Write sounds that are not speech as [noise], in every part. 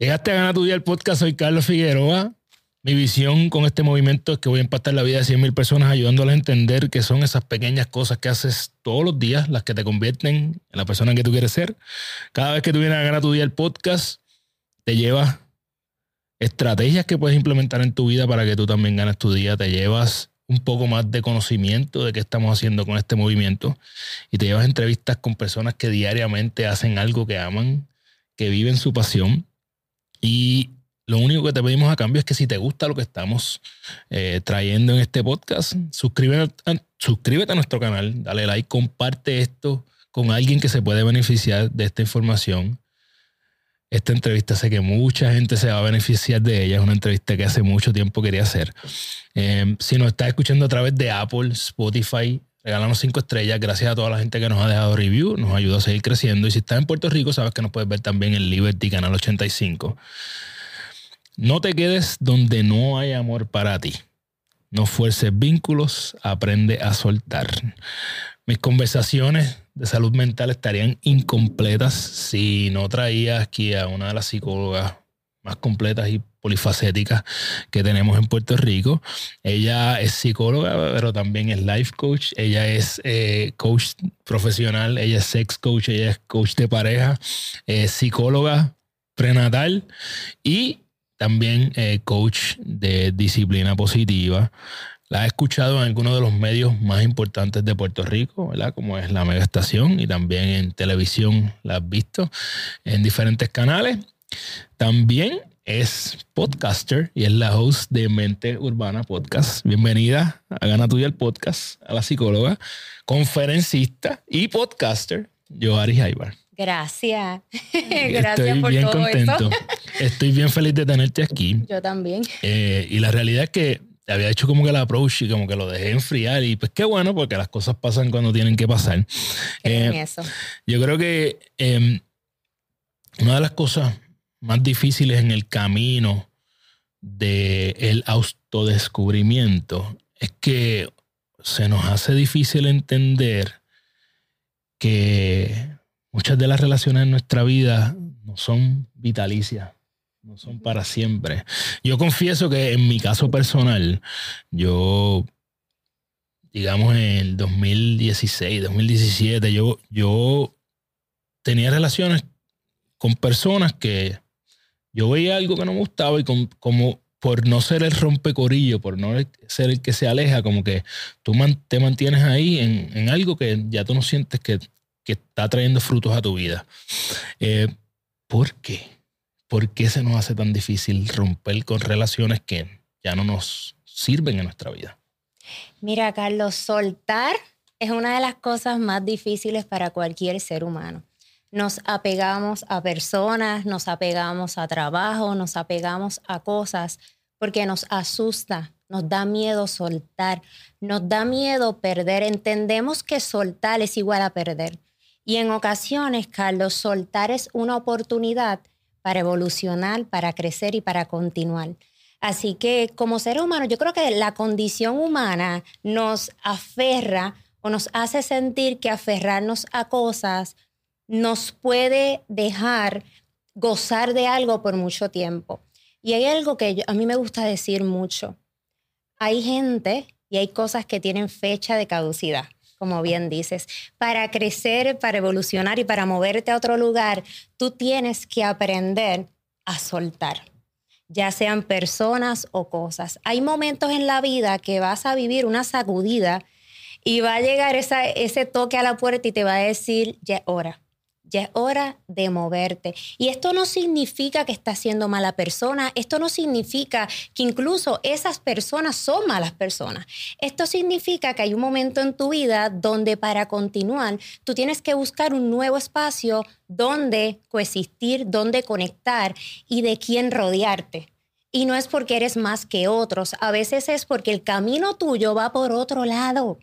Llegaste a ganar tu día el podcast, soy Carlos Figueroa. Mi visión con este movimiento es que voy a impactar la vida de 100 mil personas ayudándoles a entender que son esas pequeñas cosas que haces todos los días las que te convierten en la persona que tú quieres ser. Cada vez que tú vienes a ganar tu día el podcast, te llevas estrategias que puedes implementar en tu vida para que tú también ganes tu día. Te llevas un poco más de conocimiento de qué estamos haciendo con este movimiento y te llevas entrevistas con personas que diariamente hacen algo que aman, que viven su pasión y lo único que te pedimos a cambio es que si te gusta lo que estamos eh, trayendo en este podcast, suscríbete a, suscríbete a nuestro canal, dale like, comparte esto con alguien que se puede beneficiar de esta información. Esta entrevista sé que mucha gente se va a beneficiar de ella. Es una entrevista que hace mucho tiempo quería hacer. Eh, si nos estás escuchando a través de Apple, Spotify, regálanos cinco estrellas. Gracias a toda la gente que nos ha dejado review. Nos ayuda a seguir creciendo. Y si estás en Puerto Rico, sabes que nos puedes ver también en Liberty Canal 85. No te quedes donde no hay amor para ti. No fuerces vínculos, aprende a soltar. Mis conversaciones de salud mental estarían incompletas si no traía aquí a una de las psicólogas más completas y polifacéticas que tenemos en Puerto Rico. Ella es psicóloga, pero también es life coach. Ella es eh, coach profesional, ella es sex coach, ella es coach de pareja, es psicóloga prenatal y también eh, coach de disciplina positiva. La he escuchado en algunos de los medios más importantes de Puerto Rico, ¿verdad? Como es la Mega Estación y también en televisión la has visto en diferentes canales. También es podcaster y es la host de Mente Urbana Podcast. Bienvenida a Gana Tuya el Podcast, a la psicóloga, conferencista y podcaster, Joari Jaibar. Gracias. [laughs] Gracias Estoy por bien todo contento. eso. Estoy bien feliz de tenerte aquí. Yo también. Eh, y la realidad es que te había hecho como que la approach y como que lo dejé enfriar. Y pues qué bueno, porque las cosas pasan cuando tienen que pasar. Eh, eso. yo creo que eh, una de las cosas más difíciles en el camino del autodescubrimiento es que se nos hace difícil entender que muchas de las relaciones en nuestra vida no son vitalicias, no son para siempre. Yo confieso que en mi caso personal, yo, digamos en el 2016, 2017, yo, yo tenía relaciones con personas que yo veía algo que no me gustaba y como por no ser el rompecorillo, por no ser el que se aleja, como que tú te mantienes ahí en, en algo que ya tú no sientes que, que está trayendo frutos a tu vida. Eh, ¿Por qué? ¿Por qué se nos hace tan difícil romper con relaciones que ya no nos sirven en nuestra vida? Mira, Carlos, soltar es una de las cosas más difíciles para cualquier ser humano. Nos apegamos a personas, nos apegamos a trabajo, nos apegamos a cosas porque nos asusta, nos da miedo soltar, nos da miedo perder. Entendemos que soltar es igual a perder. Y en ocasiones, Carlos, soltar es una oportunidad para evolucionar, para crecer y para continuar. Así que como seres humanos, yo creo que la condición humana nos aferra o nos hace sentir que aferrarnos a cosas nos puede dejar gozar de algo por mucho tiempo. Y hay algo que a mí me gusta decir mucho. Hay gente y hay cosas que tienen fecha de caducidad, como bien dices. Para crecer, para evolucionar y para moverte a otro lugar, tú tienes que aprender a soltar ya sean personas o cosas. Hay momentos en la vida que vas a vivir una sacudida y va a llegar ese toque a la puerta y te va a decir, ya hora. Ya es hora de moverte. Y esto no significa que estás siendo mala persona. Esto no significa que incluso esas personas son malas personas. Esto significa que hay un momento en tu vida donde para continuar tú tienes que buscar un nuevo espacio donde coexistir, donde conectar y de quién rodearte. Y no es porque eres más que otros, a veces es porque el camino tuyo va por otro lado.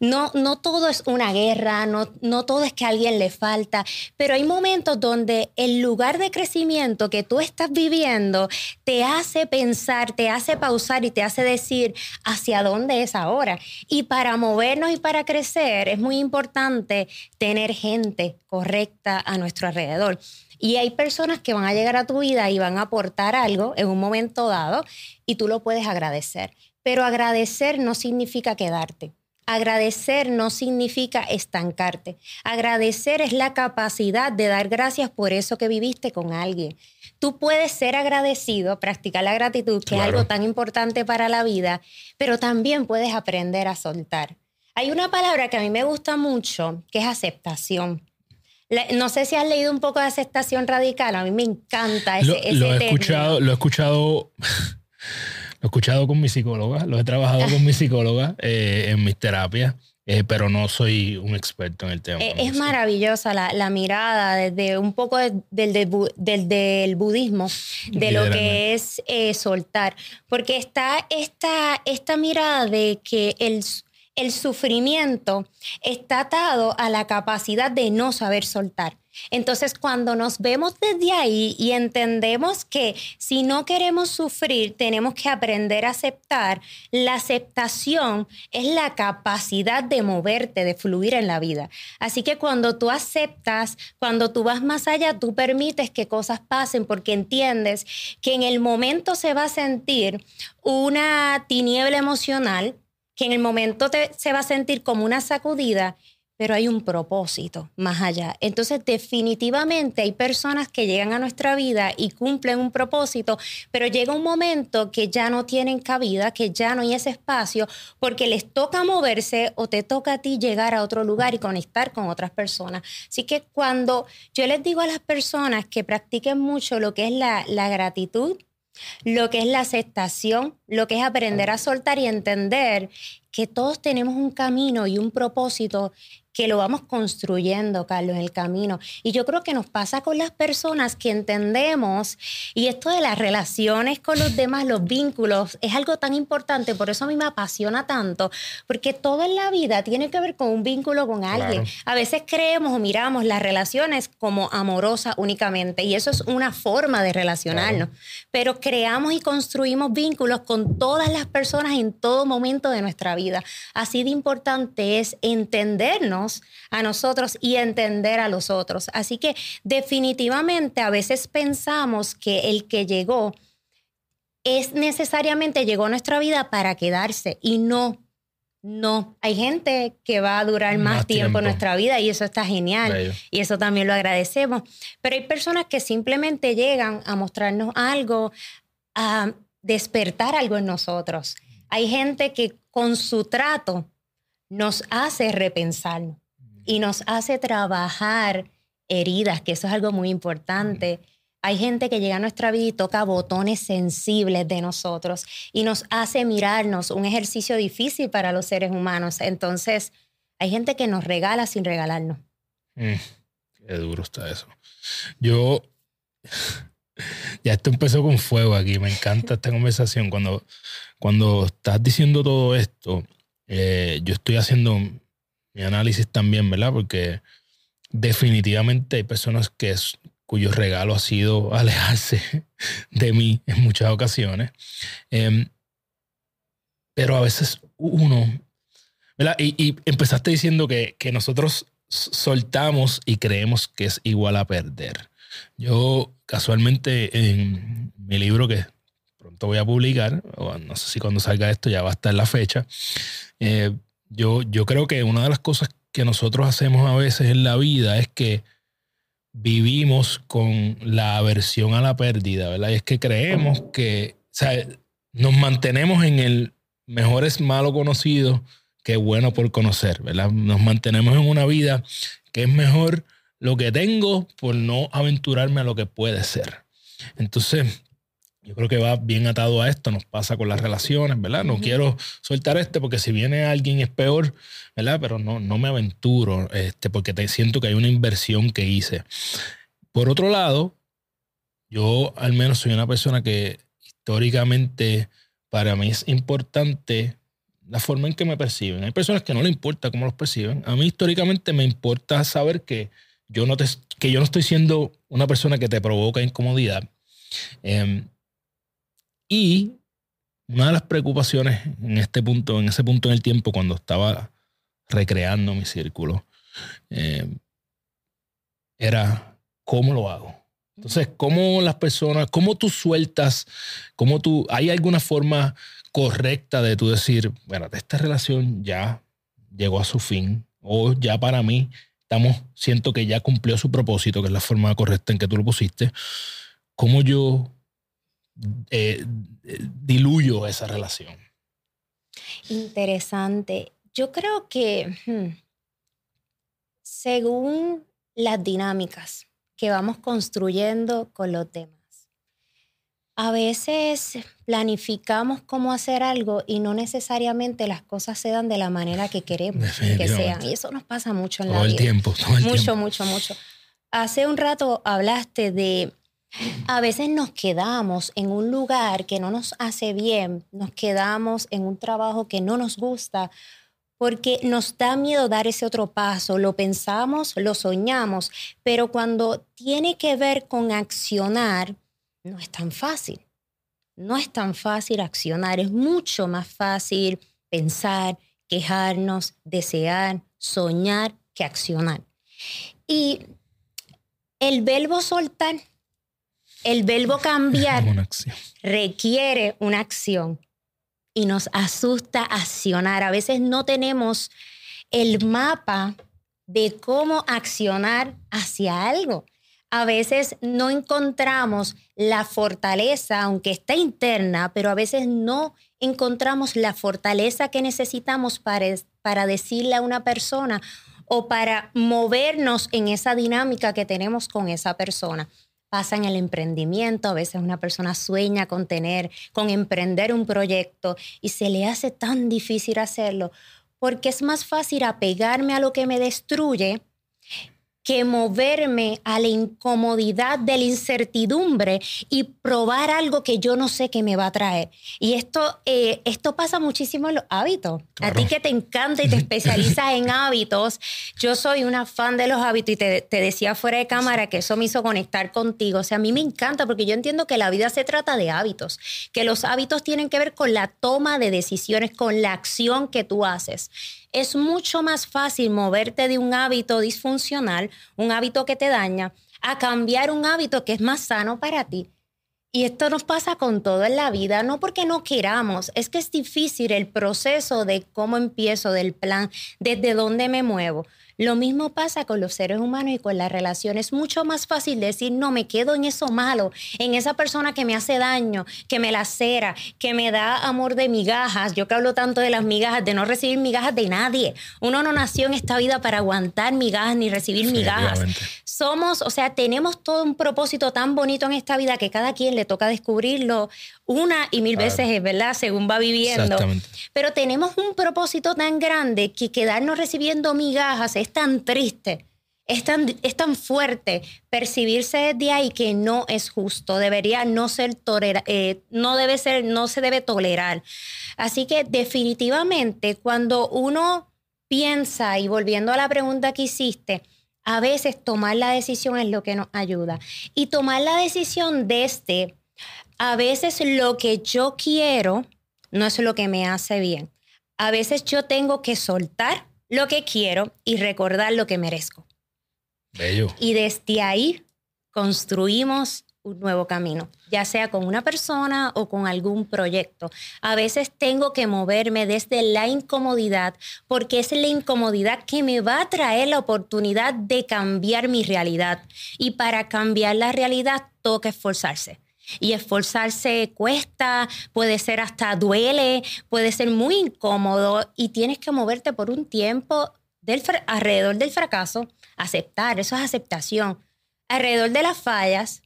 No, no todo es una guerra, no, no todo es que a alguien le falta, pero hay momentos donde el lugar de crecimiento que tú estás viviendo te hace pensar, te hace pausar y te hace decir hacia dónde es ahora. Y para movernos y para crecer es muy importante tener gente correcta a nuestro alrededor. Y hay personas que van a llegar a tu vida y van a aportar algo en un momento dado y tú lo puedes agradecer. Pero agradecer no significa quedarte. Agradecer no significa estancarte. Agradecer es la capacidad de dar gracias por eso que viviste con alguien. Tú puedes ser agradecido, practicar la gratitud, que es algo tan importante para la vida, pero también puedes aprender a soltar. Hay una palabra que a mí me gusta mucho, que es aceptación. No sé si has leído un poco de aceptación radical, a mí me encanta ese, lo, he escuchado, lo he escuchado Lo he escuchado con mi psicóloga, lo he trabajado con mi [laughs] psicóloga eh, en mis terapias. Eh, pero no soy un experto en el tema. Eh, es, maravillosa la, mirada desde un poco del, del, budismo, de lo que es soltar, porque está esta, esta mirada de que el, el sufrimiento está atado a la capacidad de no saber soltar. Entonces, cuando nos vemos desde ahí y entendemos que si no queremos sufrir, tenemos que aprender a aceptar, la aceptación es la capacidad de moverte, de fluir en la vida. Así que cuando tú aceptas, cuando tú vas más allá, tú permites que cosas pasen porque entiendes que en el momento se va a sentir una tiniebla emocional, que en el momento se va a sentir como una sacudida pero hay un propósito más allá. Entonces, definitivamente hay personas que llegan a nuestra vida y cumplen un propósito, pero llega un momento que ya no tienen cabida, que ya no hay ese espacio, porque les toca moverse o te toca a ti llegar a otro lugar y conectar con otras personas. Así que cuando yo les digo a las personas que practiquen mucho lo que es la, gratitud, lo que es la aceptación, lo que es aprender a soltar y entender que todos tenemos un camino y un propósito que lo vamos construyendo, Carlos, en el camino. Y yo creo que nos pasa con las personas que entendemos, y esto de las relaciones con los demás, los vínculos, es algo tan importante, por eso a mí me apasiona tanto, porque todo en la vida tiene que ver con un vínculo con alguien. A veces creemos o miramos las relaciones como amorosas únicamente, y eso es una forma de relacionarnos, pero creamos y construimos vínculos con todas las personas en todo momento de nuestra vida. Así de importante es entendernos a nosotros y entender a los otros. Así que definitivamente a veces pensamos que el que llegó es necesariamente llegó a nuestra vida para quedarse y no. No, hay gente que va a durar más, tiempo, en nuestra vida y eso está genial y eso también lo agradecemos. Pero hay personas que simplemente llegan a mostrarnos algo, a despertar algo en nosotros. Hay gente que con su trato nos hace repensar y nos hace trabajar heridas, que eso es algo muy importante. Hay gente que llega a nuestra vida y toca botones sensibles de nosotros y nos hace mirarnos, un ejercicio difícil para los seres humanos. Entonces, hay gente que nos regala sin regalarnos. Mm, qué duro está eso. Yo, [laughs] ya esto empezó con fuego aquí, me encanta esta conversación. Cuando, cuando estás diciendo todo esto, eh, yo estoy haciendo mi análisis también, ¿verdad? Porque definitivamente hay personas que cuyo regalo ha sido [laughs] alejarse de mí en muchas ocasiones. Em, pero a veces uno, ¿verdad? Y, empezaste diciendo que, que, nosotros soltamos y creemos que es igual a perder. Yo casualmente en mi libro que pronto voy a publicar, o no sé si cuando salga esto ya va a estar la fecha, eh, yo, yo creo que una de las cosas que nosotros hacemos a veces en la vida es que vivimos con la aversión a la pérdida, ¿verdad? Y es que creemos que, o sea, nos mantenemos en el mejor es malo conocido que bueno por conocer, ¿verdad? Nos mantenemos en una vida que es mejor lo que tengo por no aventurarme a lo que puede ser. Entonces, yo creo que va bien atado a esto, nos pasa con las relaciones, ¿verdad? No quiero soltar este porque si viene alguien es peor, ¿verdad? Pero no, no me aventuro este, porque te siento que hay una inversión que hice. Por otro lado, yo al menos soy una persona que históricamente para mí es importante la forma en que me perciben. Hay personas que no le importa cómo los perciben. A mí históricamente me importa saber que yo no, te, que yo no estoy siendo una persona que te provoca incomodidad. Eh, y una de las preocupaciones en este punto, en ese punto en el tiempo, cuando estaba recreando mi círculo, eh, era cómo lo hago. Entonces, ¿cómo las personas, cómo tú sueltas, cómo tú, hay alguna forma correcta de tú decir, bueno, esta relación ya llegó a su fin o ya para mí estamos, siento que ya cumplió su propósito, que es la forma correcta en que tú lo pusiste, ¿cómo yo eh, diluyo esa relación? Interesante. Yo creo que hmm, según las dinámicas que vamos construyendo con los demás, a veces planificamos cómo hacer algo y no necesariamente las cosas se dan de la manera que queremos que sean. Y eso nos pasa mucho en la vida. El tiempo, todo el mucho, tiempo. mucho, mucho. Hace un rato hablaste de a veces nos quedamos en un lugar que no nos hace bien, nos quedamos en un trabajo que no nos gusta porque nos da miedo dar ese otro paso, lo pensamos, lo soñamos, pero cuando tiene que ver con accionar, no es tan fácil. No es tan fácil accionar, es mucho más fácil pensar, quejarnos, desear, soñar que accionar. Y el verbo soltar, el verbo cambiar requiere una acción y nos asusta accionar. A veces no tenemos el mapa de cómo accionar hacia algo a veces no encontramos la fortaleza, aunque está interna, pero a veces no encontramos la fortaleza que necesitamos para, para decirle a una persona o para movernos en esa dinámica que tenemos con esa persona. Pasa en el emprendimiento, a veces una persona sueña con tener, con emprender un proyecto y se le hace tan difícil hacerlo porque es más fácil apegarme a lo que me destruye que moverme a la incomodidad de la incertidumbre y probar algo que yo no sé qué me va a traer. Y esto, eh, esto pasa muchísimo en los hábitos. A ti que te encanta y te especializas en hábitos, yo soy una fan de los hábitos y te, te, decía fuera de cámara que eso me hizo conectar contigo. O sea, a mí me encanta porque yo entiendo que la vida se trata de hábitos, que los hábitos tienen que ver con la toma de decisiones, con la acción que tú haces es mucho más fácil moverte de un hábito disfuncional, un hábito que te daña, a cambiar un hábito que es más sano para ti. Y esto nos pasa con todo en la vida, no porque no queramos, es que es difícil el proceso de cómo empiezo, del plan, desde dónde me muevo. Lo mismo pasa con los seres humanos y con las relaciones. Es mucho más fácil decir, no, me quedo en eso malo, en esa persona que me hace daño, que me lacera, que me da amor de migajas. Yo que hablo tanto de las migajas, de no recibir migajas de nadie. Uno no nació en esta vida para aguantar migajas ni recibir migajas. Somos, o sea, tenemos todo un propósito tan bonito en esta vida que cada quien le toca descubrirlo una y mil veces, es verdad, según va viviendo. Pero tenemos un propósito tan grande que quedarnos recibiendo migajas es tan triste. Es tan, es tan fuerte percibirse de ahí que no es justo, debería no ser tolerar, eh, no debe ser, no se debe tolerar. Así que definitivamente cuando uno piensa, y volviendo a la pregunta que hiciste, a veces tomar la decisión es lo que nos ayuda. Y tomar la decisión desde a veces lo que yo quiero no es lo que me hace bien. A veces yo tengo que soltar lo que quiero y recordar lo que merezco. Bello. Y desde ahí construimos un nuevo camino, ya sea con una persona o con algún proyecto. A veces tengo que moverme desde la incomodidad porque es la incomodidad que me va a traer la oportunidad de cambiar mi realidad. Y para cambiar la realidad, toca esforzarse. Y esforzarse cuesta, puede ser hasta duele, puede ser muy incómodo y tienes que moverte por un tiempo del, alrededor del fracaso, aceptar, eso es aceptación, alrededor de las fallas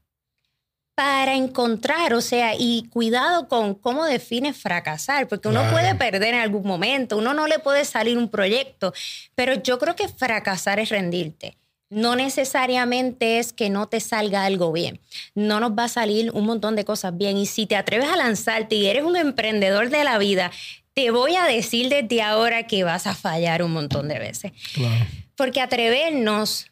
para encontrar, o sea, y cuidado con cómo defines fracasar, porque uno puede perder en algún momento, uno no le puede salir un proyecto, pero yo creo que fracasar es rendirte no necesariamente es que no te salga algo bien. No nos va a salir un montón de cosas bien. Y si te atreves a lanzarte y eres un emprendedor de la vida, te voy a decir desde ahora que vas a fallar un montón de veces. Porque atrevernos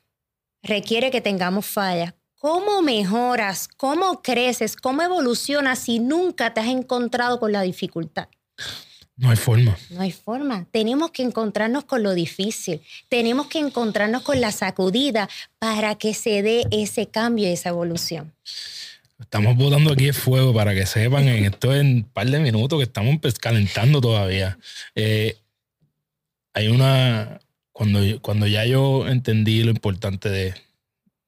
requiere que tengamos fallas. ¿Cómo mejoras? ¿Cómo creces? ¿Cómo evolucionas si nunca te has encontrado con la dificultad? No hay forma. No hay forma. Tenemos que encontrarnos con lo difícil. Tenemos que encontrarnos con la sacudida para que se dé ese cambio y esa evolución. Estamos botando aquí el fuego para que sepan en esto en un par de minutos que estamos calentando todavía. Eh, hay una. Cuando, cuando ya yo entendí lo importante de,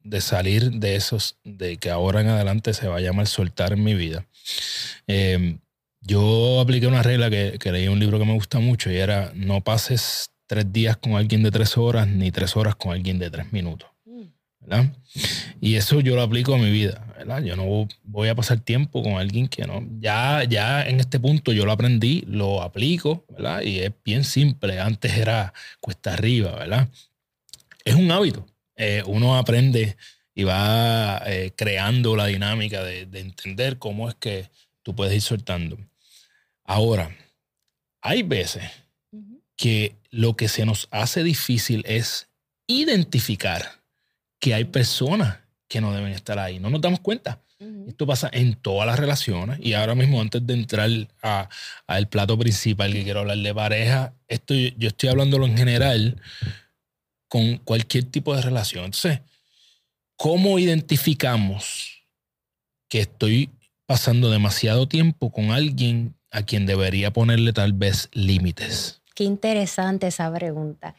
de, salir de esos, de que ahora en adelante se va a llamar soltar en mi vida. Eh, yo apliqué una regla que, leí en un libro que me gusta mucho y era no pases tres días con alguien de tres horas ni tres horas con alguien de tres minutos. Y eso yo lo aplico a mi vida, ¿verdad? Yo no voy a pasar tiempo con alguien que no. Ya, ya en este punto yo lo aprendí, lo aplico. Y es bien simple. Antes era cuesta arriba, ¿verdad? Es un hábito. Eh, uno aprende y va eh, creando la dinámica de, de entender cómo es que tú puedes ir soltando. Ahora, hay veces que lo que se nos hace difícil es identificar que hay personas que no deben estar ahí. No nos damos cuenta. Esto pasa en todas las relaciones. Y ahora mismo, antes de entrar al plato principal que quiero hablar de pareja, esto, yo estoy hablándolo en general con cualquier tipo de relación. Entonces, ¿cómo identificamos que estoy pasando demasiado tiempo con alguien a quien debería ponerle tal vez límites? Qué interesante esa pregunta.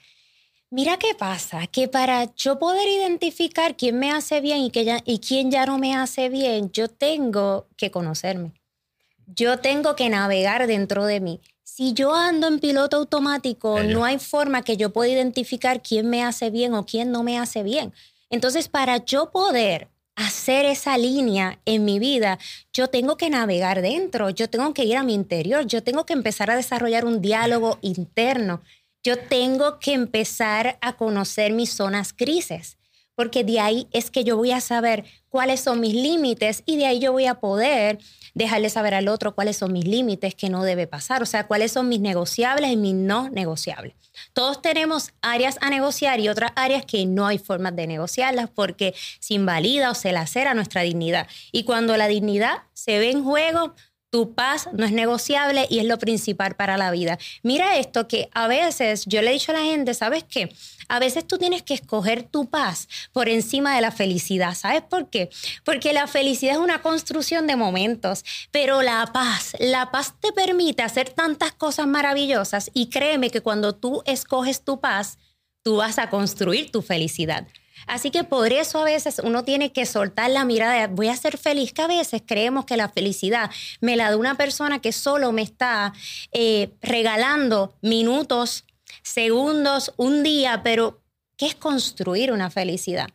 Mira qué pasa, que para yo poder identificar quién me hace bien y, que y quién ya no me hace bien, yo tengo que conocerme. Yo tengo que navegar dentro de mí. Si yo ando en piloto automático, no hay forma que yo pueda identificar quién me hace bien o quién no me hace bien. Entonces, para yo poder hacer esa línea en mi vida, yo tengo que navegar dentro, yo tengo que ir a mi interior, yo tengo que empezar a desarrollar un diálogo interno, yo tengo que empezar a conocer mis zonas grises, porque de ahí es que yo voy a saber cuáles son mis límites y de ahí yo voy a poder dejarle saber al otro cuáles son mis límites que no debe pasar, o sea, cuáles son mis negociables y mis no negociables. Todos tenemos áreas a negociar y otras áreas que no hay formas de negociarlas porque se invalida o se lacera nuestra dignidad. Y cuando la dignidad se ve en juego, tu paz no es negociable y es lo principal para la vida. Mira esto que a veces yo le he dicho a la gente, ¿sabes qué? A veces tú tienes que escoger tu paz por encima de la felicidad. ¿Sabes por qué? Porque la felicidad es una construcción de momentos, pero la paz, la paz te permite hacer tantas cosas maravillosas y créeme que cuando tú escoges tu paz, tú vas a construir tu felicidad. Así que por eso a veces uno tiene que soltar la mirada de voy a ser feliz, que a veces creemos que la felicidad me la da una persona que solo me está eh, regalando minutos, segundos, un día, pero ¿qué es construir una felicidad?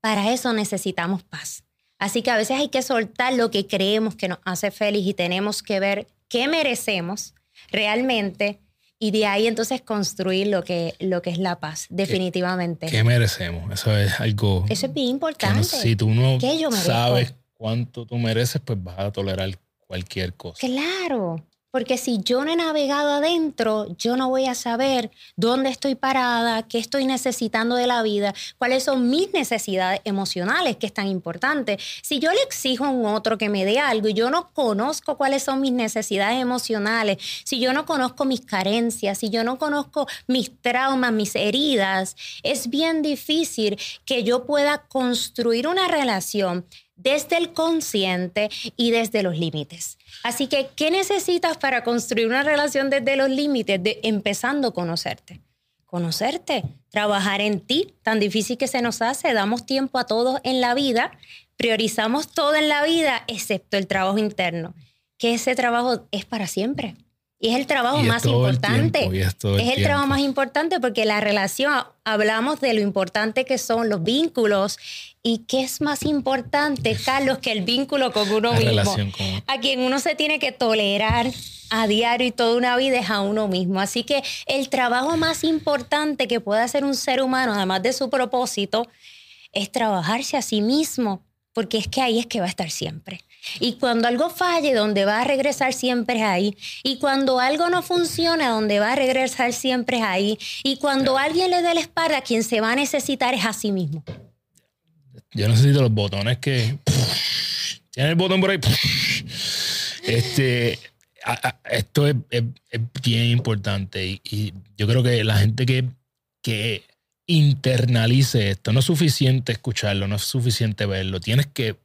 Para eso necesitamos paz. Así que a veces hay que soltar lo que creemos que nos hace feliz y tenemos que ver qué merecemos realmente y de ahí entonces construir lo que, lo que es la paz, definitivamente. ¿Qué, merecemos? Eso es algo... Eso es bien importante. si tú no sabes cuánto tú mereces, pues vas a tolerar cualquier cosa. Claro. Porque si yo no he navegado adentro, yo no voy a saber dónde estoy parada, qué estoy necesitando de la vida, cuáles son mis necesidades emocionales, que es tan importante. Si yo le exijo a un otro que me dé algo y yo no conozco cuáles son mis necesidades emocionales, si yo no conozco mis carencias, si yo no conozco mis traumas, mis heridas, es bien difícil que yo pueda construir una relación desde el consciente y desde los límites. Así que, ¿qué necesitas para construir una relación desde los límites? De, empezando a conocerte. Conocerte, trabajar en ti, tan difícil que se nos hace, damos tiempo a todos en la vida, priorizamos todo en la vida, excepto el trabajo interno, que ese trabajo es para siempre. Y es el trabajo más importante. es, el, trabajo más importante porque la relación, hablamos de lo importante que son los vínculos y qué es más importante, Carlos, que el vínculo con uno mismo. A quien uno se tiene que tolerar a diario y toda una vida es a uno mismo. Así que el trabajo más importante que puede hacer un ser humano, además de su propósito, es trabajarse a sí mismo, porque es que ahí es que va a estar siempre. Y cuando algo falle, donde va a regresar siempre es ahí. Y cuando algo no funciona, donde va a regresar siempre es ahí. Y cuando alguien le dé la espalda, quien se va a necesitar es a sí mismo. Yo necesito los botones que... Tiene el botón por ahí. Este, esto es, bien importante y, yo creo que la gente que, que internalice esto, no es suficiente escucharlo, no es suficiente verlo, tienes que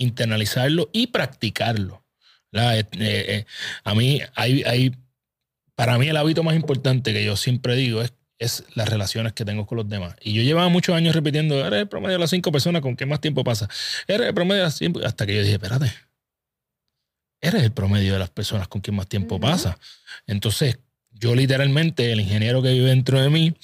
internalizarlo y practicarlo. Eh, eh, a mí hay, hay, para mí el hábito más importante que yo siempre digo es es las relaciones que tengo con los demás. Y yo llevaba muchos años repitiendo, eres el promedio de las cinco personas con que más tiempo pasa. Eres el promedio de las cinco, hasta que yo dije, espérate, eres el promedio de las personas con quien más tiempo pasa. Entonces, yo literalmente, el ingeniero que vive dentro de mí,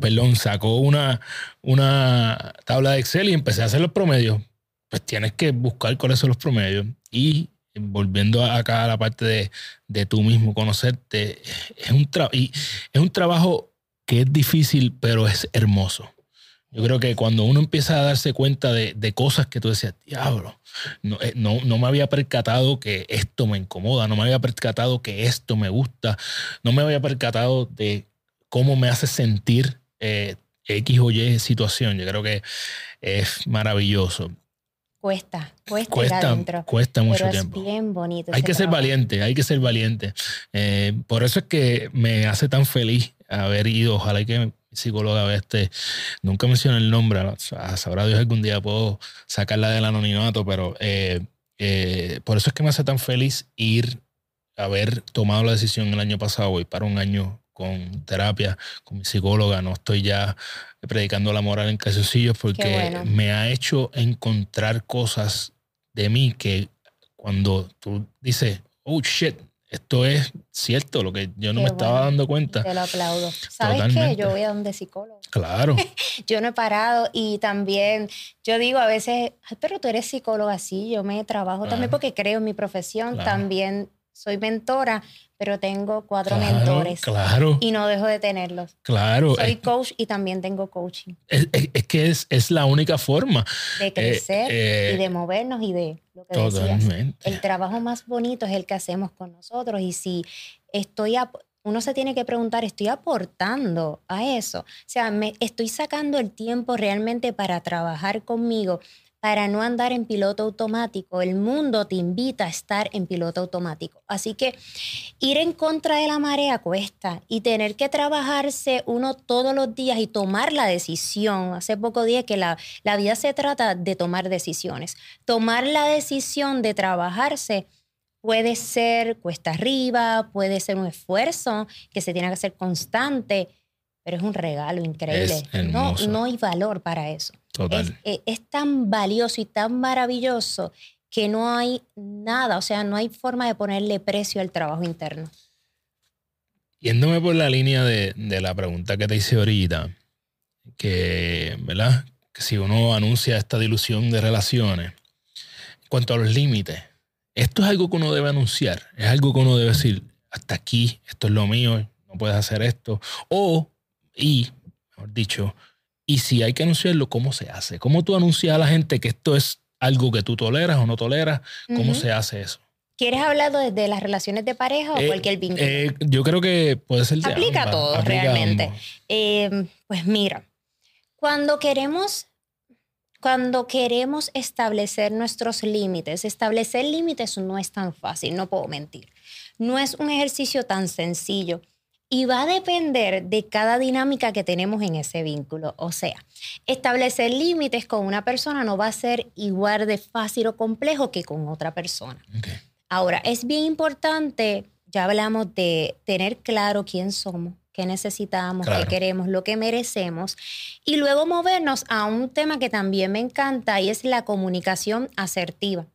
perdón, sacó una, una tabla de Excel y empecé a hacer los promedios. Pues tienes que buscar cuáles son los promedios. Y volviendo acá a la parte de, de tú mismo conocerte, es un, y es un trabajo que es difícil, pero es hermoso. Yo creo que cuando uno empieza a darse cuenta de, cosas que tú decías, diablo, eh, no, no, me había percatado que esto me incomoda, no me había percatado que esto me gusta, no me había percatado de cómo me hace sentir eh, X o Y situación. Yo creo que es maravilloso. Cuesta, cuesta, cuesta mucho tiempo. Es bien bonito. Hay que ser valiente, hay que ser valiente. Eh, por eso es que me hace tan feliz haber ido. Ojalá que mi psicóloga vea este. Nunca mencioné el nombre. Sabrá Dios algún día puedo sacarla del anonimato, pero eh, eh, por eso es que me hace tan feliz ir haber tomado la decisión el año pasado. Voy para un año con terapia, con mi psicóloga. No estoy ya predicando la moral en calzoncillos porque me ha hecho encontrar cosas de mí que cuando tú dices, oh shit, esto es cierto, lo que yo no me estaba dando cuenta. Te lo aplaudo. ¿Sabes qué? Yo voy a donde psicólogo. Claro. [laughs] yo no he parado y también yo digo a veces, pero tú eres psicóloga, sí, yo me trabajo también porque creo en mi profesión, también soy mentora, pero tengo cuatro mentores. Claro. Y no dejo de tenerlos. Claro. Soy coach y también tengo coaching. Es, que es, la única forma. De crecer y eh, de movernos y de lo que totalmente. El trabajo más bonito es el que hacemos con nosotros. Y si estoy... uno se tiene que preguntar, ¿estoy aportando a eso? O sea, me estoy sacando el tiempo realmente para trabajar conmigo para no andar en piloto automático. El mundo te invita a estar en piloto automático. Así que ir en contra de la marea cuesta y tener que trabajarse uno todos los días y tomar la decisión. Hace poco dije que la, la vida se trata de tomar decisiones. Tomar la decisión de trabajarse puede ser cuesta arriba, puede ser un esfuerzo que se tiene que hacer constante, pero es un regalo increíble. no, no hay valor para eso. Eh, es, tan valioso y tan maravilloso que no hay nada, o sea, no hay forma de ponerle precio al trabajo interno. Yéndome por la línea de, la pregunta que te hice ahorita, que, ¿verdad? Que si uno anuncia esta dilución de relaciones, en cuanto a los límites, esto es algo que uno debe anunciar, es algo que uno debe decir, hasta aquí, esto es lo mío, no puedes hacer esto, o, y, mejor dicho, y si hay que anunciarlo, ¿cómo se hace? ¿Cómo tú anuncias a la gente que esto es algo que tú toleras o no toleras? ¿Cómo se hace eso? ¿Quieres hablar de las relaciones de pareja o eh, cualquier vínculo? Eh, yo creo que puede ser de Aplica todo, realmente. Eh, pues mira, cuando queremos, cuando queremos establecer nuestros límites, establecer límites no es tan fácil, no puedo mentir. No es un ejercicio tan sencillo y va a depender de cada dinámica que tenemos en ese vínculo. O sea, establecer límites con una persona no va a ser igual de fácil o complejo que con otra persona. Ahora, es bien importante, ya hablamos de tener claro quién somos, qué necesitamos, qué queremos, lo que merecemos, y luego movernos a un tema que también me encanta y es la comunicación asertiva.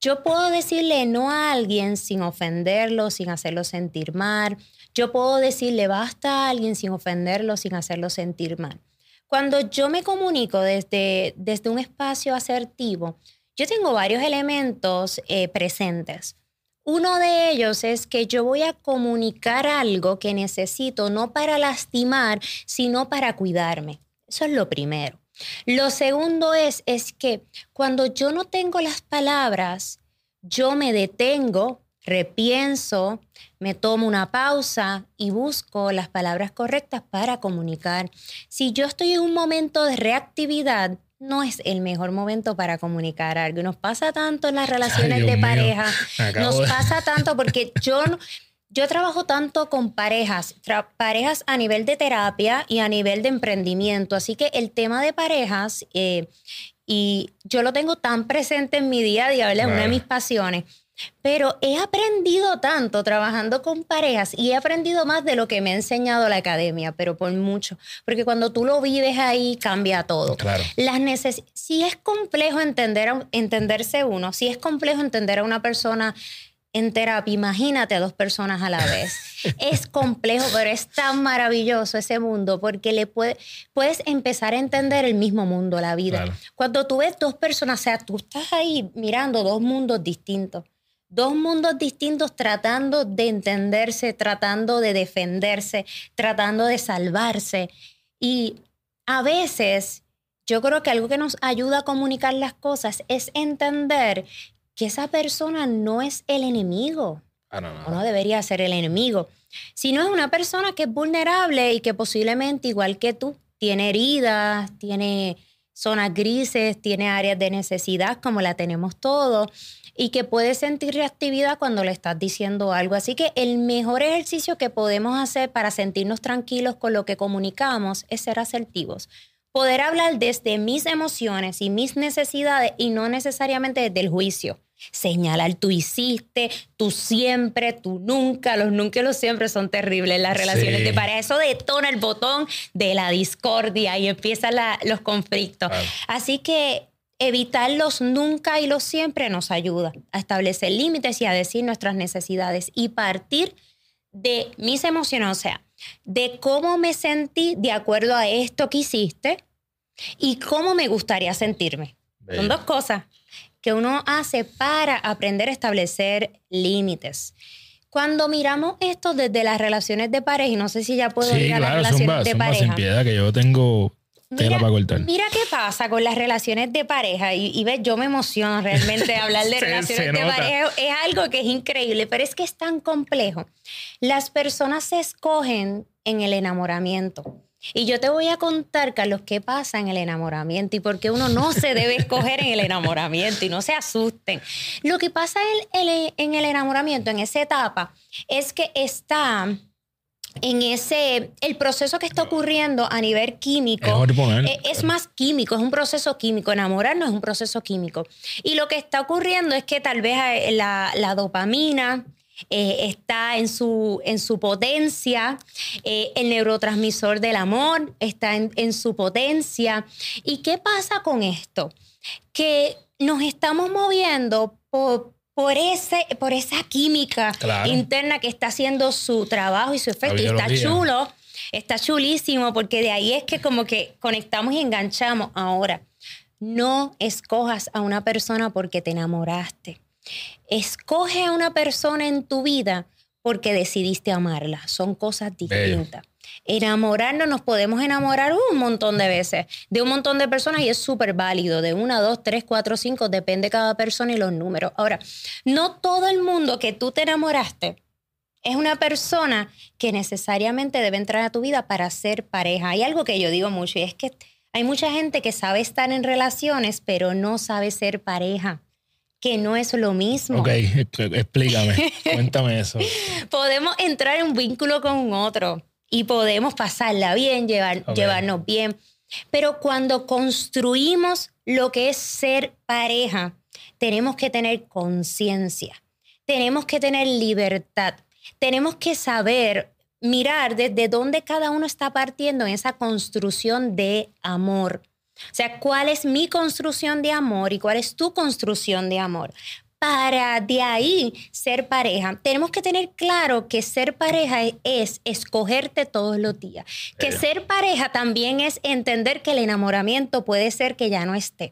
Yo puedo decirle no a alguien sin ofenderlo, sin hacerlo sentir mal. Yo puedo decirle basta a alguien sin ofenderlo, sin hacerlo sentir mal. Cuando yo me comunico desde, desde un espacio asertivo, yo tengo varios elementos eh, presentes. Uno de ellos es que yo voy a comunicar algo que necesito no para lastimar, sino para cuidarme. Eso es lo primero. Lo segundo es, es que cuando yo no tengo las palabras, yo me detengo, repienso, me tomo una pausa y busco las palabras correctas para comunicar. Si yo estoy en un momento de reactividad, no es el mejor momento para comunicar algo. Nos pasa tanto en las relaciones de pareja, nos pasa tanto porque [laughs] yo, yo trabajo tanto con parejas, parejas a nivel de terapia y a nivel de emprendimiento, así que el tema de parejas, eh, y yo lo tengo tan presente en mi día a día, Es una de mis pasiones. Pero he aprendido tanto trabajando con parejas y he aprendido más de lo que me ha enseñado la academia, pero por mucho. Porque cuando tú lo vives ahí, cambia todo. Claro. Las si es complejo entender entenderse uno, si es complejo entender a una persona en terapia, imagínate a dos personas a la vez. [laughs] es complejo, pero es tan maravilloso ese mundo porque le puede, puedes empezar a entender el mismo mundo, la vida. Cuando tú ves dos personas, o sea, tú estás ahí mirando dos mundos distintos dos mundos distintos tratando de entenderse, tratando de defenderse, tratando de salvarse. Y a veces yo creo que algo que nos ayuda a comunicar las cosas es entender que esa persona no es el enemigo. Ah, O no debería ser el enemigo, sino es una persona que es vulnerable y que posiblemente, igual que tú, tiene heridas, tiene zonas grises, tiene áreas de necesidad como la tenemos todos y que puede sentir reactividad cuando le estás diciendo algo. Así que el mejor ejercicio que podemos hacer para sentirnos tranquilos con lo que comunicamos es ser asertivos. Poder hablar desde mis emociones y mis necesidades y no necesariamente desde el juicio. Señalar, tú hiciste, tú siempre, tú nunca, los nunca y los siempre son terribles las relaciones de pareja. Eso detona el botón de la discordia y empiezan los conflictos. Así que evitar los nunca y los siempre nos ayuda a establecer límites y a decir nuestras necesidades y partir de mis emociones, o sea, de cómo me sentí de acuerdo a esto que hiciste y cómo me gustaría sentirme. Son dos cosas que uno hace para aprender a establecer límites. Cuando miramos esto desde las relaciones de pareja, y no sé si ya puedo ir a las relaciones de pareja. piedad que yo tengo Mira, mira qué pasa con las relaciones de pareja. Y, y ves, yo me emociono realmente [laughs] hablar de relaciones de pareja. Es algo que es increíble, pero es que es tan complejo. Las personas se escogen en el enamoramiento. Y yo te voy a contar, Carlos, qué pasa en el enamoramiento y por qué uno no se debe escoger en el enamoramiento y no se asusten. Lo que pasa en el enamoramiento, en esa etapa, es que está en ese, el proceso que está ocurriendo a nivel químico eh, es, más químico, es un proceso químico. Enamorarnos es un proceso químico. Y lo que está ocurriendo es que tal vez eh, la, dopamina eh, está en su, en su potencia, el neurotransmisor del amor está en, su potencia. ¿Y qué pasa con esto? Que nos estamos moviendo por por, ese, por esa química interna que está haciendo su trabajo y su efecto. Y está chulo, está chulísimo, porque de ahí es que como que conectamos y enganchamos. Ahora, no escojas a una persona porque te enamoraste. Escoge a una persona en tu vida porque decidiste amarla. Son cosas distintas. Enamorarnos, nos podemos enamorar un montón de veces de un montón de personas y es súper válido, de una, dos, tres, cuatro, cinco, depende cada persona y los números. Ahora, no todo el mundo que tú te enamoraste es una persona que necesariamente debe entrar a tu vida para ser pareja. Hay algo que yo digo mucho y es que hay mucha gente que sabe estar en relaciones, pero no sabe ser pareja que no es lo mismo. Ok, explícame, [laughs] cuéntame eso. Podemos entrar en un vínculo con otro, y podemos pasarla bien, llevar, llevarnos bien. Pero cuando construimos lo que es ser pareja, tenemos que tener conciencia, tenemos que tener libertad, tenemos que saber mirar desde dónde cada uno está partiendo en esa construcción de amor. O sea, ¿cuál es mi construcción de amor y cuál es tu construcción de amor? Para de ahí ser pareja. Tenemos que tener claro que ser pareja es escogerte todos los días. Que ser pareja también es entender que el enamoramiento puede ser que ya no esté.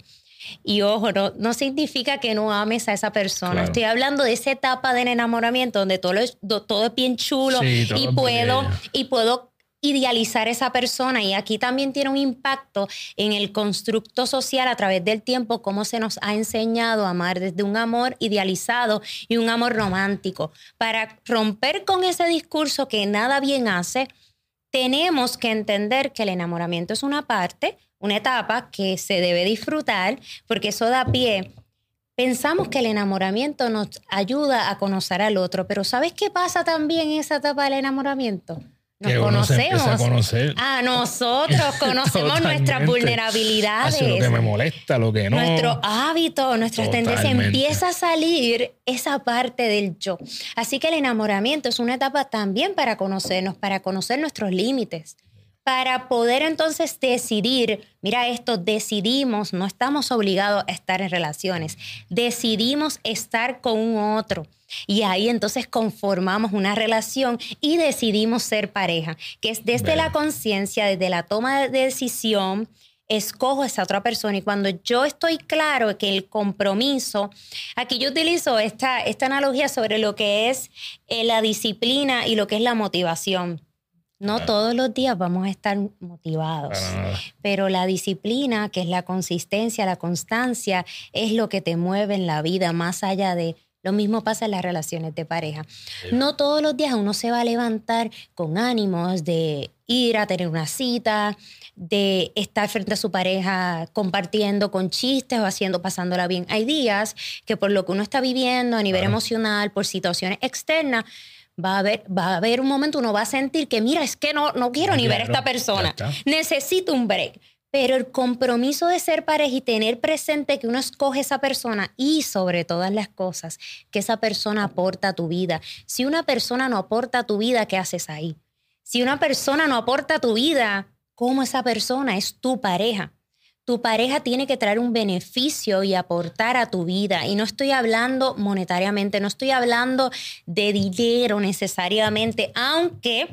Y ojo, no, significa que no ames a esa persona. Estoy hablando de esa etapa del enamoramiento donde todo, es, todo es bien chulo y, puedo, y puedo idealizar esa persona y aquí también tiene un impacto en el constructo social a través del tiempo, cómo se nos ha enseñado a amar desde un amor idealizado y un amor romántico. Para romper con ese discurso que nada bien hace, tenemos que entender que el enamoramiento es una parte, una etapa que se debe disfrutar porque eso da pie. Pensamos que el enamoramiento nos ayuda a conocer al otro, pero ¿sabes qué pasa también en esa etapa del enamoramiento? Nos conocemos. A, nosotros [laughs] conocemos nuestras vulnerabilidades. lo que me molesta, lo que no. Nuestro hábito, nuestras tendencias. Empieza a salir esa parte del yo. Así que el enamoramiento es una etapa también para conocernos, para conocer nuestros límites para poder entonces decidir, mira esto, decidimos, no estamos obligados a estar en relaciones, decidimos estar con un otro. Y ahí entonces conformamos una relación y decidimos ser pareja, que es desde la conciencia, desde la toma de decisión, escojo a esa otra persona. Y cuando yo estoy claro que el compromiso, aquí yo utilizo esta, esta analogía sobre lo que es eh, la disciplina y lo que es la motivación. No todos los días vamos a estar motivados, pero la disciplina, que es la consistencia, la constancia, es lo que te mueve en la vida, más allá de... Lo mismo pasa en las relaciones de pareja. No todos los días uno se va a levantar con ánimos de ir a tener una cita, de estar frente a su pareja compartiendo con chistes o haciendo, pasándola bien. Hay días que por lo que uno está viviendo a nivel emocional, por situaciones externas, va a haber, va a haber un momento, uno va a sentir que, mira, es que no, no quiero ni ver a esta persona. Necesito un break. Pero el compromiso de ser pareja y tener presente que uno escoge esa persona y sobre todas las cosas, que esa persona aporta a tu vida. Si una persona no aporta a tu vida, ¿qué haces ahí? Si una persona no aporta a tu vida, ¿cómo esa persona es tu pareja? Tu pareja tiene que traer un beneficio y aportar a tu vida. Y no estoy hablando monetariamente, no estoy hablando de dinero necesariamente, aunque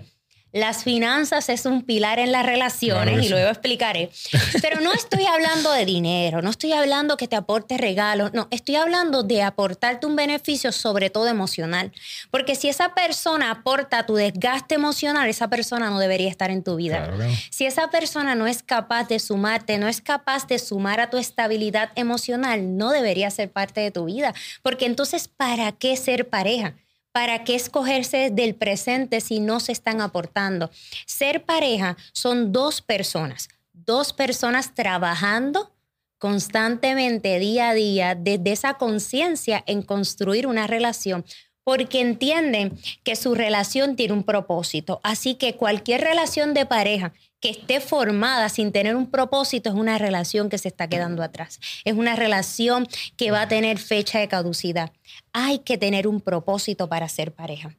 las finanzas es un pilar en las relaciones y luego explicaré. [laughs] Pero no estoy hablando de dinero, no estoy hablando que te aporte regalos, no, estoy hablando de aportarte un beneficio sobre todo emocional. Porque si esa persona aporta tu desgaste emocional, esa persona no debería estar en tu vida. Si esa persona no es capaz de sumarte, no es capaz de sumar a tu estabilidad emocional, no debería ser parte de tu vida. Porque entonces, ¿para qué ser pareja? ¿Para qué escogerse del presente si no se están aportando? Ser pareja son dos personas, dos personas trabajando constantemente día a día desde esa conciencia en construir una relación porque entienden que su relación tiene un propósito. Así que cualquier relación de pareja que esté formada sin tener un propósito es una relación que se está quedando atrás. Es una relación que va a tener fecha de caducidad. Hay que tener un propósito para ser pareja.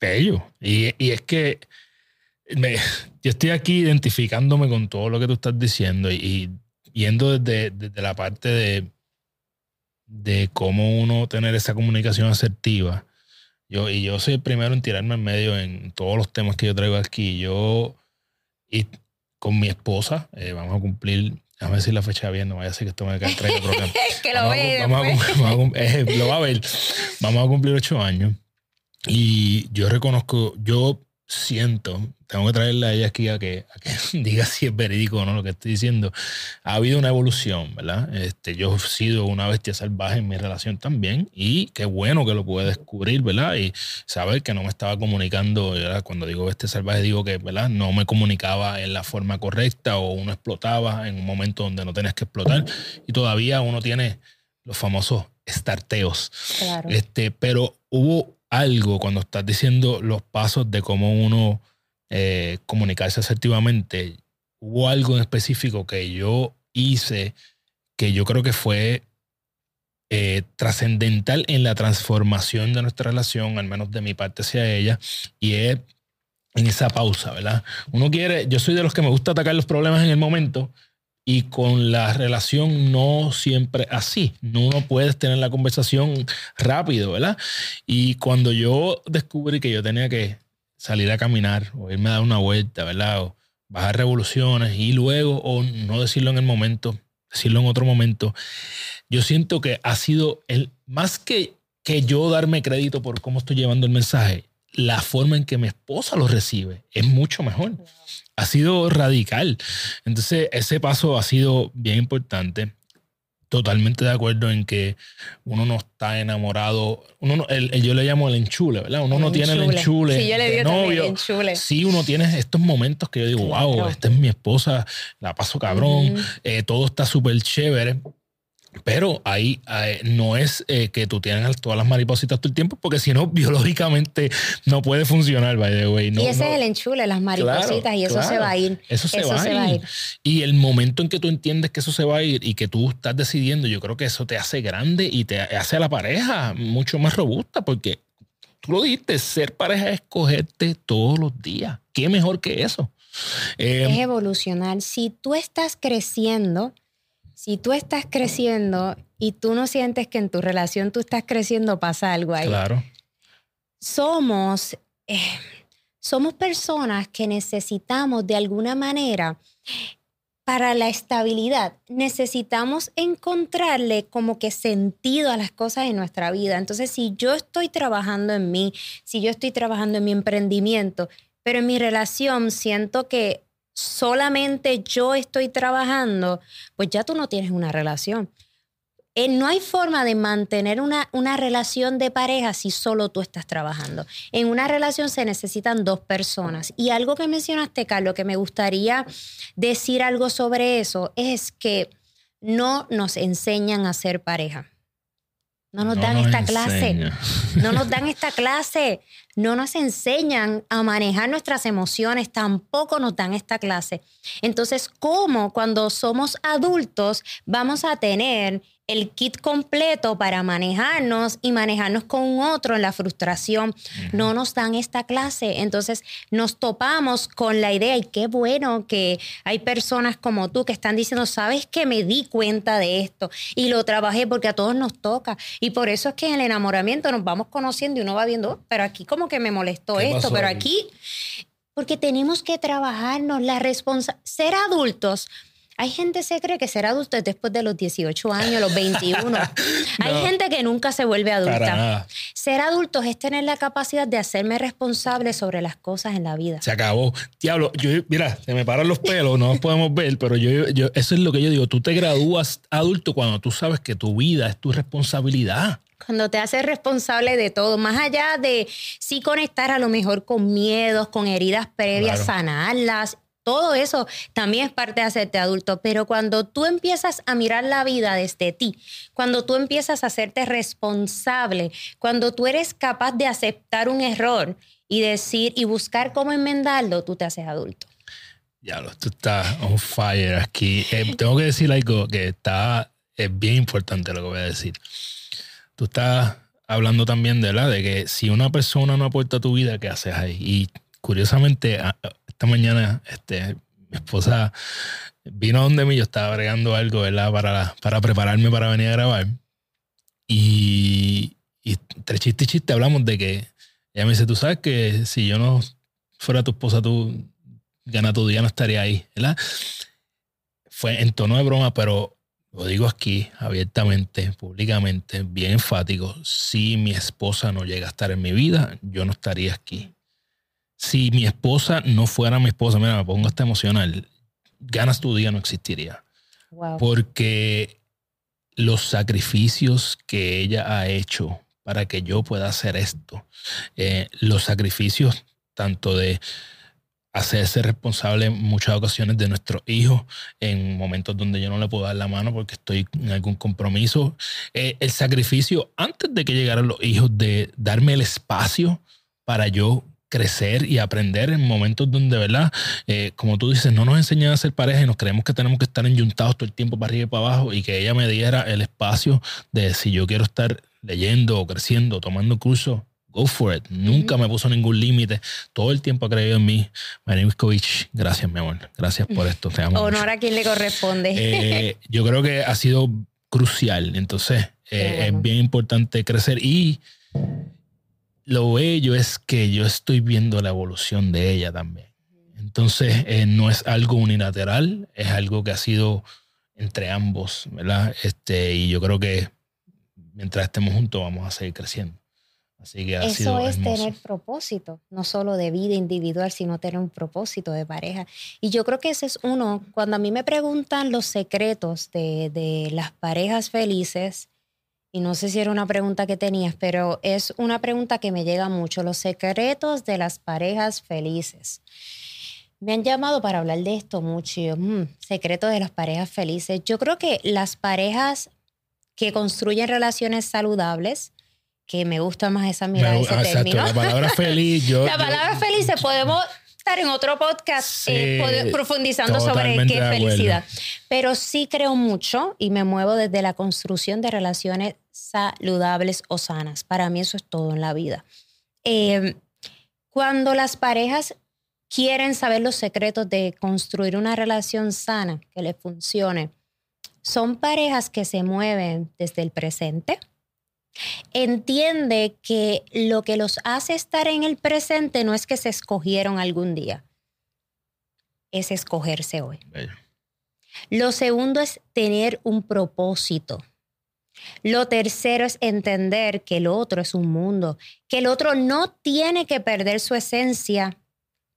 Bello. Y, es que yo estoy aquí identificándome con todo lo que tú estás diciendo y, yendo desde, desde la parte de de cómo uno tener esa comunicación asertiva. Yo, y yo soy el primero en tirarme en medio en todos los temas que yo traigo aquí. Yo, y con mi esposa, eh, vamos a cumplir, déjame decir la fecha bien, no vaya a ser que esto me caiga el programa. que lo ve. lo va a ver. Vamos a cumplir ocho años. Y yo reconozco, yo siento, tengo que traerle a ella aquí a que, [laughs] diga si es verídico o no lo que estoy diciendo. Ha habido una evolución, ¿verdad? Este, yo he sido una bestia salvaje en mi relación también y qué bueno que lo pude descubrir, ¿verdad? Y saber que no me estaba comunicando, ¿verdad? cuando digo bestia salvaje digo que, ¿verdad? No me comunicaba en la forma correcta o uno explotaba en un momento donde no tenías que explotar y todavía uno tiene los famosos estarteos. Claro. Este, pero hubo algo cuando estás diciendo los pasos de cómo uno eh, comunicarse asertivamente, hubo algo en específico que yo hice que yo creo que fue eh, trascendental en la transformación de nuestra relación, al menos de mi parte hacia ella, y es en esa pausa, ¿verdad? Uno quiere, yo soy de los que me gusta atacar los problemas en el momento, y con la relación no siempre así. No uno puedes tener la conversación rápido, ¿verdad? Y cuando yo descubrí que yo tenía que salir a caminar o irme a dar una vuelta, ¿verdad? O bajar revoluciones y luego, o no decirlo en el momento, decirlo en otro momento, yo siento que ha sido el, más que, que yo darme crédito por cómo estoy llevando el mensaje, la forma en que mi esposa lo recibe es mucho mejor ha sido radical. Entonces, ese paso ha sido bien importante. totalmente de acuerdo en que uno no está enamorado. Uno no, el, yo le llamo el enchule, ¿verdad? Uno no tiene el enchule. Sí, yo le digo novio. enchule. Sí, uno tiene estos momentos que yo digo, wow, esta es mi esposa, la paso cabrón, eh, todo está súper chévere. Pero ahí, no es eh, que tú tienes todas las maripositas todo el tiempo, porque si no, [laughs] biológicamente no puede funcionar, by the way. y ese es el enchule, las maripositas, y eso se va a ir. Eso, se, va, a ir. Y el momento en que tú entiendes que eso se va a ir y que tú estás decidiendo, yo creo que eso te hace grande y te hace a la pareja mucho más robusta, porque tú lo dijiste, ser pareja es cogerte todos los días. ¿Qué mejor que eso? es em, evolucionar. Si tú estás creciendo si tú estás creciendo y tú no sientes que en tu relación tú estás creciendo, pasa algo ahí. Claro. Somos, eh, somos personas que necesitamos de alguna manera para la estabilidad necesitamos encontrarle como que sentido a las cosas en nuestra vida. Entonces, si yo estoy trabajando en mí, si yo estoy trabajando en mi emprendimiento, pero en mi relación siento que solamente yo estoy trabajando, pues ya tú no tienes una relación. Eh, no hay forma de mantener una, una relación de pareja si solo tú estás trabajando. En una relación se necesitan dos personas. Y algo que mencionaste, Carlos, que me gustaría decir algo sobre eso, es que no nos enseñan a ser pareja. No nos dan esta clase. No nos dan esta clase. No nos enseñan a manejar nuestras emociones. Tampoco nos dan esta clase. Entonces, ¿cómo cuando somos adultos vamos a tener el kit completo para manejarnos y manejarnos con otro en la frustración. No nos dan esta clase. Entonces nos topamos con la idea y qué bueno que hay personas como tú que están diciendo, sabes que me di cuenta de esto y lo trabajé porque a todos nos toca. Y por eso es que en el enamoramiento nos vamos conociendo y uno va viendo, oh, pero aquí como que me molestó esto, pero aquí, porque tenemos que trabajarnos la responsabilidad. Ser adultos hay gente que se cree que ser adulto es después de los 18 años, los 21. [laughs] Hay gente que nunca se vuelve adulta. Ser adulto es tener la capacidad de hacerme responsable sobre las cosas en la vida. Se acabó. Diablo, yo, mira, se me paran los pelos, no nos podemos ver, pero yo, yo, eso es lo que yo digo. Tú te gradúas adulto cuando tú sabes que tu vida es tu responsabilidad cuando te haces responsable de todo, más allá de sí conectar a lo mejor con miedos, con heridas previas, sanarlas todo eso también es parte de hacerte adulto, pero cuando tú empiezas a mirar la vida desde ti, cuando tú empiezas a hacerte responsable, cuando tú eres capaz de aceptar un error y decir y buscar cómo enmendarlo, tú te haces adulto. Ya, tú estás on fire aquí. Eh, tengo que decir algo que está, es bien importante lo que voy a decir. Tú estás hablando también de la de que si una persona no aporta tu vida, ¿qué haces ahí? Y curiosamente, esta mañana este, mi esposa vino donde mí, yo estaba bregando algo, ¿verdad? Para, para prepararme para venir a grabar. Y, y entre chiste y chiste hablamos de que ella me dice, tú sabes que si yo no fuera tu esposa, tú gana tu día, no estaría ahí, ¿verdad? Fue en tono de broma, pero lo digo aquí abiertamente, públicamente, bien enfático. Si mi esposa no llega a estar en mi vida, yo no estaría aquí si mi esposa no fuera mi esposa, mira, me pongo hasta emocional, ganas tu día no existiría. Porque los sacrificios que ella ha hecho para que yo pueda hacer esto, eh, los sacrificios tanto de hacerse responsable en muchas ocasiones de nuestros hijos en momentos donde yo no le puedo dar la mano porque estoy en algún compromiso. Eh, el sacrificio antes de que llegaran los hijos de darme el espacio para yo crecer y aprender en momentos donde, ¿verdad? Eh, como tú dices, no nos enseñan a ser pareja y nos creemos que tenemos que estar enyuntados todo el tiempo para arriba y para abajo y que ella me diera el espacio de si yo quiero estar leyendo o creciendo, tomando curso go for it. Nunca me puso ningún límite. Todo el tiempo ha creído en mí. Mariskovich, gracias, mi amor. Gracias por esto. Te amo Honor a quien le corresponde. Eh, [laughs] yo creo que ha sido crucial. Entonces, eh, es bien importante crecer y lo bello es que yo estoy viendo la evolución de ella también. Entonces, eh, no es algo unilateral, es algo que ha sido entre ambos, ¿verdad? Este, y yo creo que mientras estemos juntos vamos a seguir creciendo. Así que ha Eso sido es hermoso. tener propósito, no solo de vida individual, sino tener un propósito de pareja. Y yo creo que ese es uno, cuando a mí me preguntan los secretos de, de las parejas felices, y no sé si era una pregunta que tenías, pero es una pregunta que me llega mucho, los secretos de las parejas felices. Me han llamado para hablar de esto mucho. y yo, "Mm, secretos de las parejas felices. Yo creo que las parejas que construyen relaciones saludables, que me gusta más esa mirada, Me- ese ah, exacto, término. la palabra feliz, yo. [laughs] La yo- palabra felices podemos estar en otro podcast Sí, eh, profundizando sobre qué felicidad. Pero sí creo mucho y me muevo desde la construcción de relaciones saludables o sanas. Para mí eso es todo en la vida. Eh, cuando las parejas quieren saber los secretos de construir una relación sana que les funcione, son parejas que se mueven desde el presente, entiende que lo que los hace estar en el presente no es que se escogieron algún día, es escogerse hoy. Bello. Lo segundo es tener un propósito. Lo tercero es entender que el otro es un mundo, que el otro no tiene que perder su esencia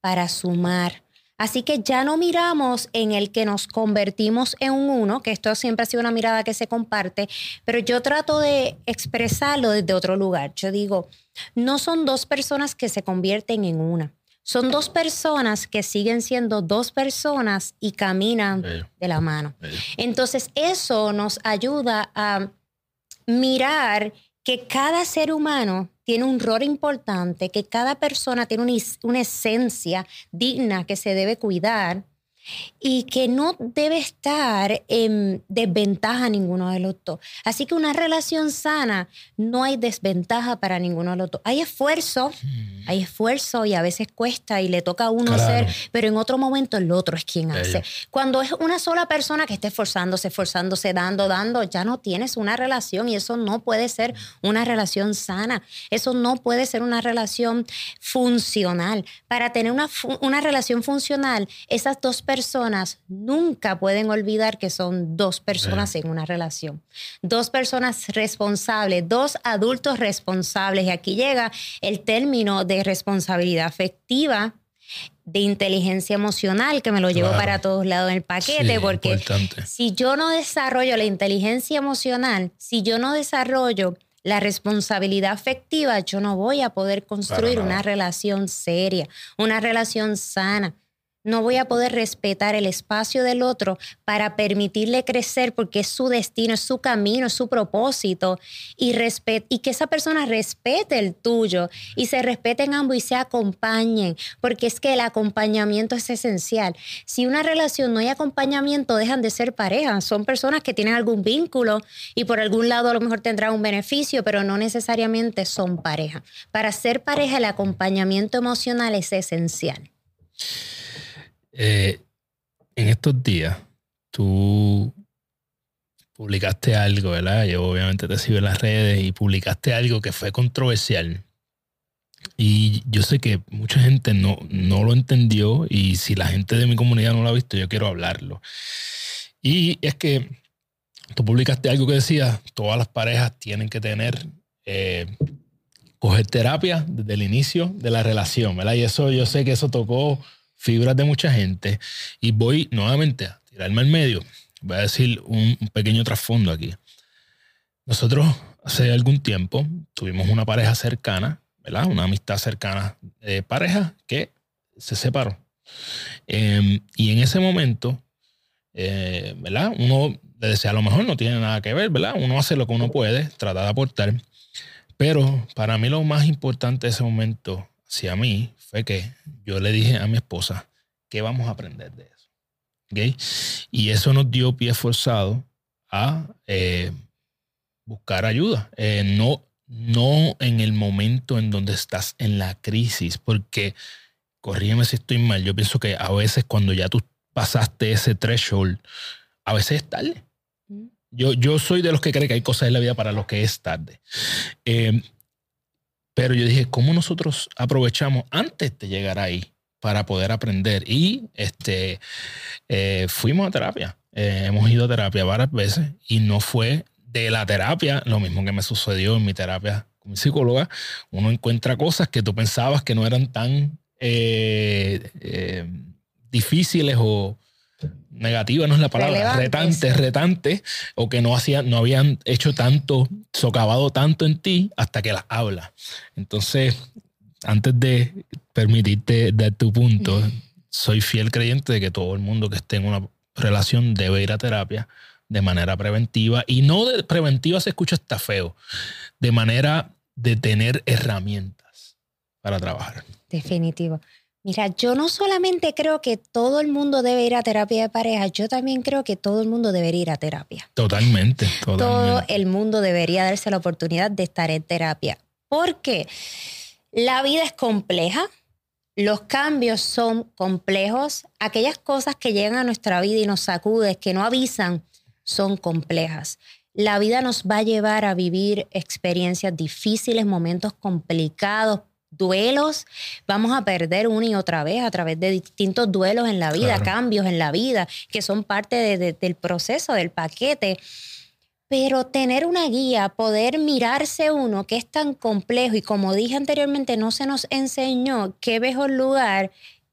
para sumar. Así que ya no miramos en el que nos convertimos en un uno, que esto siempre ha sido una mirada que se comparte, pero yo trato de expresarlo desde otro lugar. Yo digo, no son dos personas que se convierten en una. Son dos personas que siguen siendo dos personas y caminan Bello, de la mano. bello. Entonces eso nos ayuda a mirar que cada ser humano tiene un rol importante, que cada persona tiene una, una esencia digna que se debe cuidar y que no debe estar en desventaja ninguno de los dos. Así que una relación sana no hay desventaja para ninguno de los dos. Hay esfuerzo, hay esfuerzo y a veces cuesta y le toca a uno Claro. ser, pero en otro momento el otro es quien hace. Cuando es una sola persona que esté esforzándose, esforzándose, dando, dando, ya no tienes una relación y eso no puede ser una relación sana. Eso no puede ser una relación funcional. Para tener una, una relación funcional, esas dos personas nunca pueden olvidar que son dos personas en una relación. Dos personas responsables, dos adultos responsables. Y aquí llega el término de responsabilidad afectiva de inteligencia emocional que me lo llevo Claro. para todos lados en el paquete Sí, porque importante. si yo no desarrollo la inteligencia emocional, si yo no desarrollo la responsabilidad afectiva, yo no voy a poder construir una relación seria, una relación sana. No voy a poder respetar el espacio del otro para permitirle crecer porque es su destino, es su camino, es su propósito y, y que esa persona respete el tuyo y se respeten ambos y se acompañen porque es que el acompañamiento es esencial. Si una relación no hay acompañamiento, dejan de ser pareja. Son personas que tienen algún vínculo y por algún lado a lo mejor tendrán un beneficio, pero no necesariamente son pareja. Para ser pareja, el acompañamiento emocional es esencial. Eh, en estos días, tú publicaste algo, ¿verdad? Yo obviamente te sigo en las redes y publicaste algo que fue controversial. Y yo sé que mucha gente no, no lo entendió y si la gente de mi comunidad no lo ha visto, yo quiero hablarlo. Y es que tú publicaste algo que decía, todas las parejas tienen que tener, eh, coger terapia desde el inicio de la relación, ¿verdad? Y eso yo sé que eso tocó fibras de mucha gente. Y voy nuevamente a tirarme al medio. Voy a decir un, pequeño trasfondo aquí. Nosotros hace algún tiempo tuvimos una pareja cercana, ¿verdad? Una amistad cercana de pareja que se separó. Eh, y en ese momento, eh, ¿verdad? Uno le decía, a lo mejor no tiene nada que ver, ¿verdad? Uno hace lo que uno puede, trata de aportar. Pero para mí lo más importante de ese momento hacia mí fue que yo le dije a mi esposa, ¿qué vamos a aprender de eso? ¿Ok? Y eso nos dio pie forzado a eh, buscar ayuda. Eh, no, no en el momento en donde estás en la crisis, porque, corrígeme si estoy mal, yo pienso que a veces cuando ya tú pasaste ese threshold, a veces es tarde. Yo, yo soy de los que cree que hay cosas en la vida para los que es tarde. Eh, pero yo dije, ¿cómo nosotros aprovechamos antes de llegar ahí para poder aprender? Y este, eh, fuimos a terapia. Eh, hemos ido a terapia varias veces y no fue de la terapia lo mismo que me sucedió en mi terapia como psicóloga, uno encuentra cosas que tú pensabas que no eran tan eh, difíciles o negativas, no es la palabra, retantes, retantes, o que no, hacían, no habían hecho tanto, socavado tanto en ti hasta que las hablas. Entonces, antes de permitirte dar tu punto, soy fiel creyente de que todo el mundo que esté en una relación debe ir a terapia de manera preventiva. Y no de preventiva se escucha está feo, de manera de tener herramientas para trabajar. Definitivo. Mira, yo no solamente creo que todo el mundo debe ir a terapia de pareja, yo también creo que todo el mundo debería ir a terapia. Totalmente, [laughs] totalmente. Todo el mundo debería darse la oportunidad de estar en terapia. Porque la vida es compleja, los cambios son complejos, aquellas cosas que llegan a nuestra vida y nos sacuden, que no avisan, son complejas. La vida nos va a llevar a vivir experiencias difíciles, momentos complicados, duelos, vamos a perder una y otra vez a través de distintos duelos en la vida, cambios en la vida, que son parte del proceso, del paquete. Pero tener una guía, poder mirarse uno que es tan complejo y como dije anteriormente, no se nos enseñó qué mejor lugar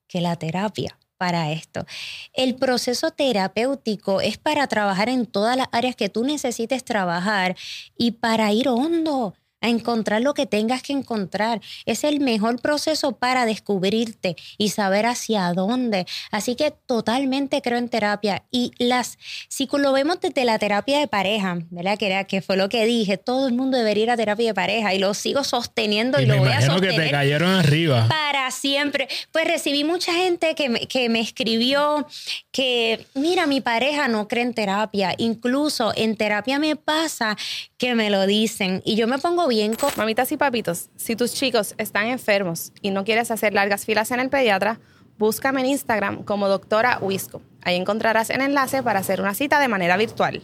que la terapia para esto. El proceso terapéutico es para trabajar en todas las áreas que tú necesites trabajar y para ir hondo a encontrar lo que tengas que encontrar. Es el mejor proceso para descubrirte y saber hacia dónde. Así que totalmente creo en terapia. Y las, si lo vemos desde la terapia de pareja, ¿verdad? Que, era, que fue lo que dije, todo el mundo debería ir a terapia de pareja y lo sigo sosteniendo y, lo voy a sostener. que te cayeron arriba. Para siempre. Pues recibí mucha gente que me, que me escribió que, mira, mi pareja no cree en terapia. Incluso en terapia me pasa que me lo dicen y yo me pongo bien. Mamitas y papitos, si tus chicos están enfermos y no quieres hacer largas filas en el pediatra, búscame en Instagram como doctora Wisco. Ahí encontrarás el enlace para hacer una cita de manera virtual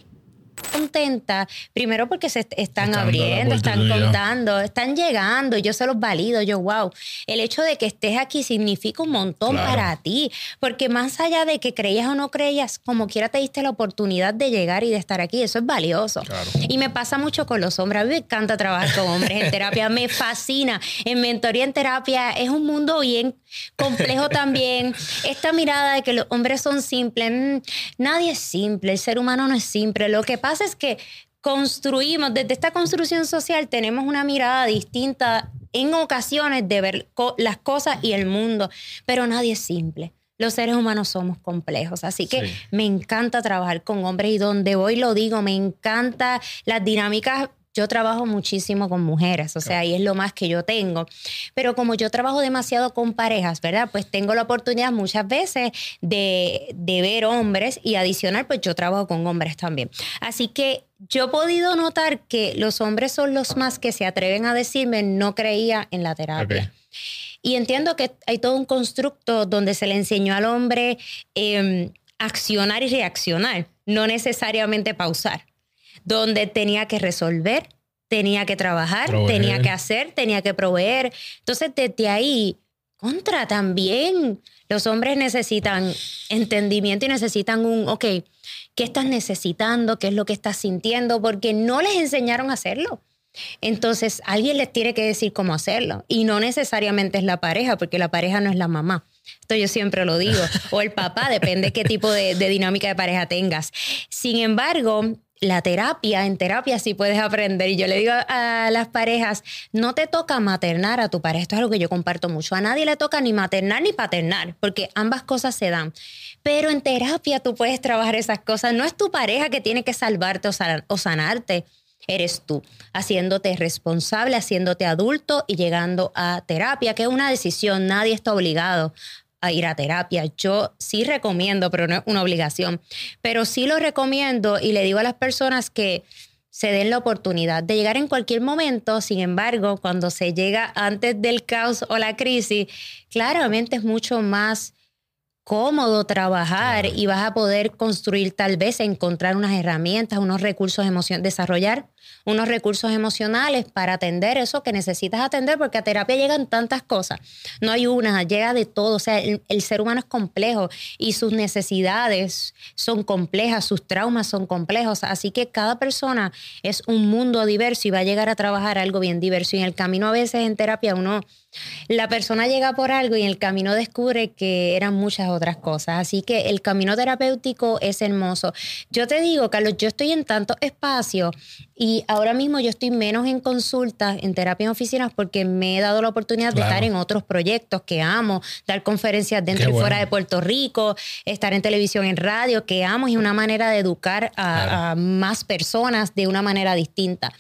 contenta, primero porque se están abriendo, están contando, están llegando, yo se los valido, yo wow. El hecho de que estés aquí significa un montón para ti, porque más allá de que creías o no creías, como quiera te diste la oportunidad de llegar y de estar aquí, eso es valioso. Y me pasa mucho con los hombres, a mí me encanta trabajar con hombres en terapia, me fascina. En mentoría en terapia es un mundo bien complejo también. Esta mirada de que los hombres son simples, mm, nadie es simple, el ser humano no es simple. Lo que pasa es que construimos, desde esta construcción social tenemos una mirada distinta en ocasiones de ver las cosas y el mundo, pero nadie es simple. Los seres humanos somos complejos, así que me encanta trabajar con hombres y donde voy lo digo, me encanta las dinámicas yo trabajo muchísimo con mujeres, o sea, y es lo más que yo tengo. Pero como yo trabajo demasiado con parejas, ¿verdad? Pues tengo la oportunidad muchas veces de, de ver hombres y adicional, pues yo trabajo con hombres también. Así que yo he podido notar que los hombres son los más que se atreven a decirme no creía en la terapia. Y entiendo que hay todo un constructo donde se le enseñó al hombre eh, accionar y reaccionar, no necesariamente pausar donde tenía que resolver, tenía que trabajar, tenía que hacer, tenía que proveer. Entonces, desde ahí, contra también, los hombres necesitan entendimiento y necesitan un, ok, ¿qué estás necesitando? ¿Qué es lo que estás sintiendo? Porque no les enseñaron a hacerlo. Entonces, alguien les tiene que decir cómo hacerlo. Y no necesariamente es la pareja, porque la pareja no es la mamá. Esto yo siempre lo digo. [laughs] O el papá, depende qué tipo de, de dinámica de pareja tengas. Sin embargo, la terapia, en terapia sí puedes aprender. Y yo le digo a las parejas, no te toca maternar a tu pareja. Esto es algo que yo comparto mucho. A nadie le toca ni maternar ni paternar, porque ambas cosas se dan. Pero en terapia tú puedes trabajar esas cosas. No es tu pareja que tiene que salvarte o sanarte. Eres tú, haciéndote responsable, haciéndote adulto y llegando a terapia, que es una decisión. Nadie está obligado a ir a terapia. Yo sí recomiendo, pero no es una obligación, pero sí lo recomiendo y le digo a las personas que se den la oportunidad de llegar en cualquier momento. Sin embargo, cuando se llega antes del caos o la crisis, claramente es mucho más cómodo trabajar y vas a poder construir tal vez, encontrar unas herramientas, unos recursos desarrollar unos recursos emocionales para atender eso que necesitas atender, porque a terapia llegan tantas cosas. No hay una, llega de todo. O sea, el, el ser humano es complejo y sus necesidades son complejas, sus traumas son complejos. Así que cada persona es un mundo diverso y va a llegar a trabajar algo bien diverso. Y en el camino a veces en terapia uno la persona llega por algo y en el camino descubre que eran muchas otras cosas. Así que el camino terapéutico es hermoso. Yo te digo, Carlos, yo estoy en tantos espacios y ahora mismo yo estoy menos en consultas, en terapia en oficinas, porque me he dado la oportunidad de estar en otros proyectos que amo, dar conferencias dentro y fuera de Puerto Rico, estar en televisión, en radio, que amo y es una manera de educar a más personas de una manera distinta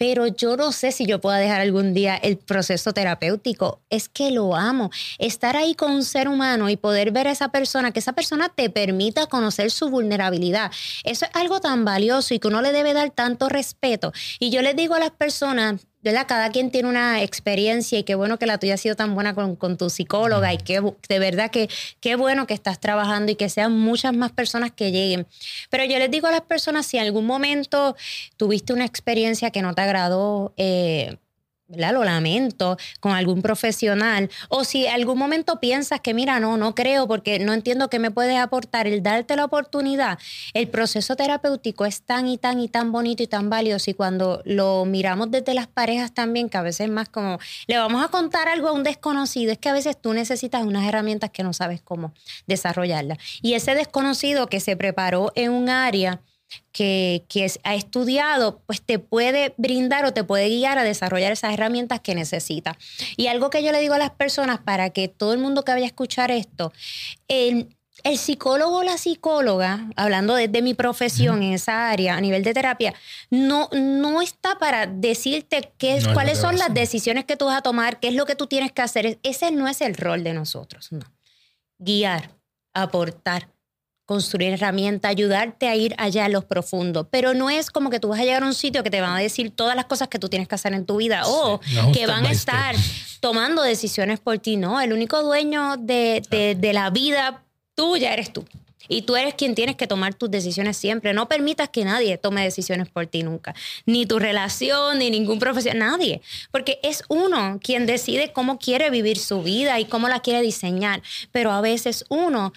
pero yo no sé si yo pueda dejar algún día el proceso terapéutico. Es que lo amo. Estar ahí con un ser humano y poder ver a esa persona, que esa persona te permita conocer su vulnerabilidad. Eso es algo tan valioso y que uno le debe dar tanto respeto. Y yo les digo a las personas, ¿verdad? Cada quien tiene una experiencia y qué bueno que la tuya ha sido tan buena con, tu psicóloga y qué, de verdad que qué bueno que estás trabajando y que sean muchas más personas que lleguen. Pero yo les digo a las personas, si en algún momento tuviste una experiencia que no te agradó, eh, lo lamento, con algún profesional, o si algún momento piensas que, mira, no, no creo porque no entiendo qué me puedes aportar, el darte la oportunidad, el proceso terapéutico es tan y tan y tan bonito y tan valioso. Y cuando lo miramos desde las parejas también, que a veces es más como, le vamos a contar algo a un desconocido, es que a veces tú necesitas unas herramientas que no sabes cómo desarrollarlas. Y ese desconocido que se preparó en un área, que, ha estudiado, pues te puede brindar o te puede guiar a desarrollar esas herramientas que necesita. Y algo que yo le digo a las personas para que todo el mundo que vaya a escuchar esto, el, psicólogo o la psicóloga, hablando desde mi profesión en esa área a nivel de terapia, no, no está para decirte qué, cuáles son las decisiones que tú vas a tomar, qué es lo que tú tienes que hacer. Ese no es el rol de nosotros, no. Guiar, aportar, construir herramientas, ayudarte a ir allá a los profundos. Pero no es como que tú vas a llegar a un sitio que te van a decir todas las cosas que tú tienes que hacer en tu vida o que van a estar tomando decisiones por ti. No, el único dueño de, de, la vida tuya eres tú. Y tú eres quien tienes que tomar tus decisiones siempre. No permitas que nadie tome decisiones por ti nunca. Ni tu relación, ni ningún profesional, nadie. Porque es uno quien decide cómo quiere vivir su vida y cómo la quiere diseñar. Pero a veces uno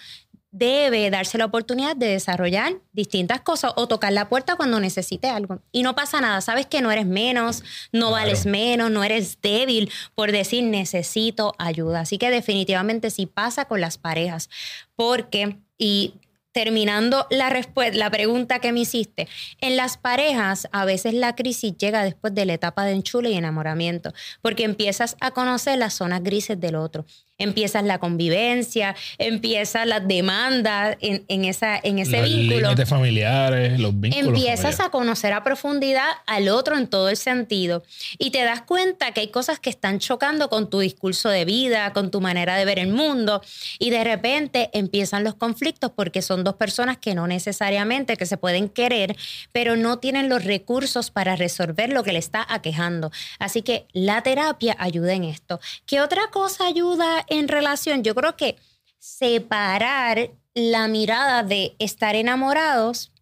debe darse la oportunidad de desarrollar distintas cosas o tocar la puerta cuando necesite algo. Y no pasa nada, sabes que no eres menos, no vales menos, no eres débil por decir necesito ayuda. Así que definitivamente sí pasa con las parejas, porque, y terminando la, la pregunta que me hiciste, en las parejas a veces la crisis llega después de la etapa de enchule y enamoramiento, porque empiezas a conocer las zonas grises del otro empiezas la convivencia, empiezas las demandas en, en, esa, en ese los vínculo. familiares, los vínculos. Empiezas a conocer a profundidad al otro en todo el sentido y te das cuenta que hay cosas que están chocando con tu discurso de vida, con tu manera de ver el mundo y de repente empiezan los conflictos porque son dos personas que no necesariamente que se pueden querer, pero no tienen los recursos para resolver lo que le está aquejando. Así que la terapia ayuda en esto. ¿Qué otra cosa ayuda en relación, yo creo que separar la mirada de estar enamorados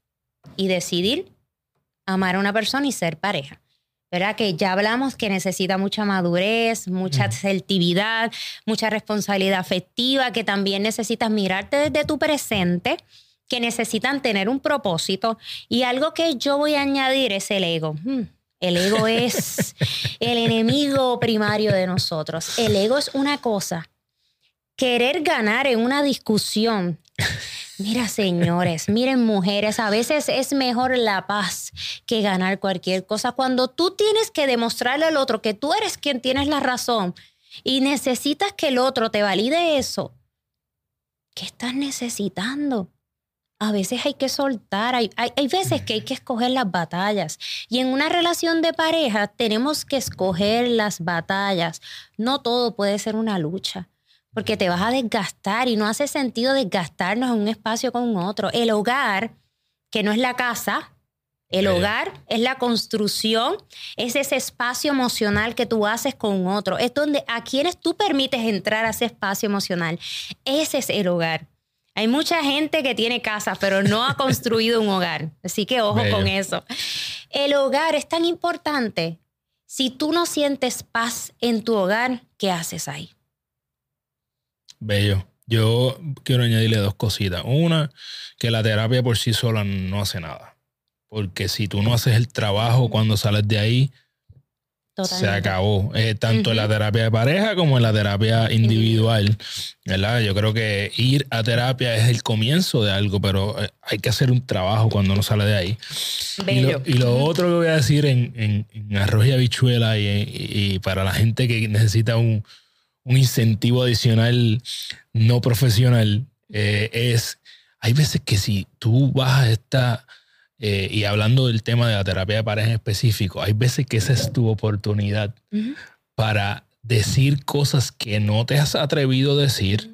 y decidir amar a una persona y ser pareja. ¿Verdad? Que ya hablamos que necesita mucha madurez, mucha asertividad, mucha responsabilidad afectiva, que también necesitas mirarte desde tu presente, que necesitan tener un propósito. Y algo que yo voy a añadir es el ego. Hmm. El ego es [laughs] el enemigo primario de nosotros. El ego es una cosa querer ganar en una discusión. Mira, señores, miren, mujeres, a veces es mejor la paz que ganar cualquier cosa. Cuando tú tienes que demostrarle al otro que tú eres quien tienes la razón y necesitas que el otro te valide eso, ¿qué estás necesitando? A veces hay que soltar, hay, hay, hay, veces que hay que escoger las batallas. Y en una relación de pareja tenemos que escoger las batallas. No todo puede ser una lucha porque te vas a desgastar y no hace sentido desgastarnos en un espacio con otro. El hogar, que no es la casa, el hogar es la construcción, es ese espacio emocional que tú haces con otro. Es donde a quienes tú permites entrar a ese espacio emocional. Ese es el hogar. Hay mucha gente que tiene casa, pero no ha construido un hogar. Así que ojo con eso. El hogar es tan importante. Si tú no sientes paz en tu hogar, ¿qué haces ahí? Bello. Yo quiero añadirle dos cositas. Una, que la terapia por sí sola no hace nada. Porque si tú no haces el trabajo cuando sales de ahí, se acabó. Eh, tanto en la terapia de pareja como en la terapia individual. ¿verdad? Yo creo que ir a terapia es el comienzo de algo, pero eh, hay que hacer un trabajo cuando uno sale de ahí. Y lo, otro que voy a decir en, arroz y habichuela y, para la gente que necesita un, incentivo adicional no profesional eh, es, hay veces que si tú vas a esta eh, y hablando del tema de la terapia de pareja en específico, hay veces que esa es tu oportunidad para decir cosas que no te has atrevido a decir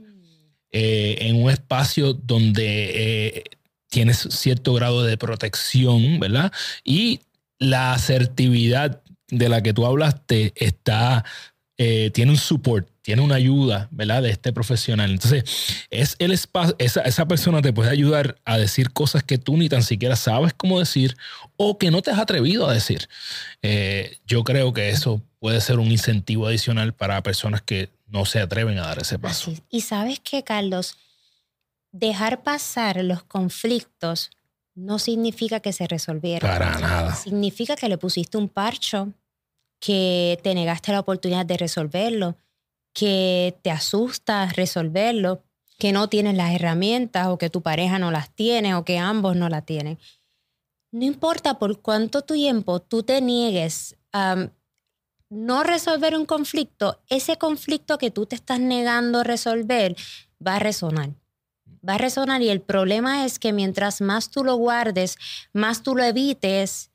eh, en un espacio donde tienes cierto grado de protección, ¿verdad? Y la asertividad de la que tú hablaste está, tiene un support, tiene una ayuda, ¿verdad? De este profesional. Entonces, es el espacio, esa, esa, persona te puede ayudar a decir cosas que tú ni tan siquiera sabes cómo decir o que no te has atrevido a decir. Eh, yo creo que eso puede ser un incentivo adicional para personas que no se atreven a dar ese paso. Y sabes que, Carlos, dejar pasar los conflictos no significa que se resolvieron. Para nada. Significa que le pusiste un parcho, que te negaste la oportunidad de resolverlo que te asusta resolverlo, que no tienes las herramientas o que tu pareja no las tiene o que ambos no las tienen. No importa por cuánto tiempo tú te niegues a no resolver un conflicto, ese conflicto que tú te estás negando a resolver va a resonar. Va a resonar y el problema es que mientras más tú lo guardes, más tú lo evites,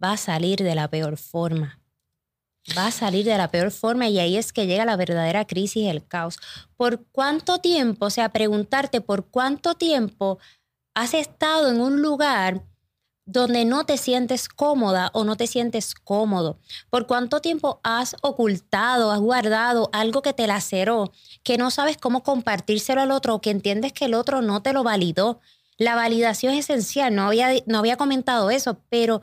va a salir de la peor forma va a salir de la peor forma y ahí es que llega la verdadera crisis el caos. ¿Por cuánto tiempo, o sea, preguntarte por cuánto tiempo has estado en un lugar donde no te sientes cómoda o no te sientes cómodo? ¿Por cuánto tiempo has ocultado, has guardado algo que te laceró, que no sabes cómo compartírselo al otro o que entiendes que el otro no te lo validó? La validación es esencial, no había, no había comentado eso, pero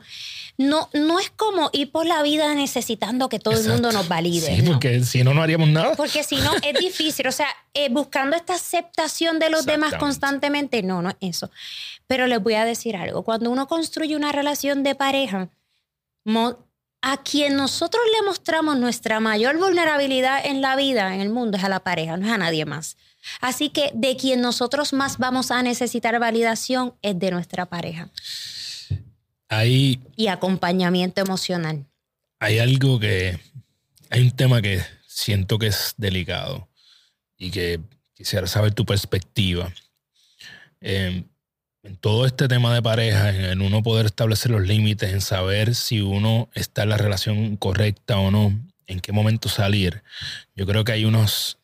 no, no es como ir por la vida necesitando que todo el mundo nos valide. Sí, porque si no, no haríamos nada. Porque si no, es difícil. O sea, eh, buscando esta aceptación de los demás constantemente, no, no es eso. Pero les voy a decir algo. Cuando uno construye una relación de pareja, a quien nosotros le mostramos nuestra mayor vulnerabilidad en la vida, en el mundo, es a la pareja, no es a nadie más. Así que de quien nosotros más vamos a necesitar validación es de nuestra pareja. Hay, y acompañamiento emocional. Hay algo que, hay un tema que siento que es delicado y que quisiera saber tu perspectiva. Em, en todo este tema de pareja, en uno poder establecer los límites, en saber si uno está en la relación correcta o no, en qué momento salir, yo creo que hay unos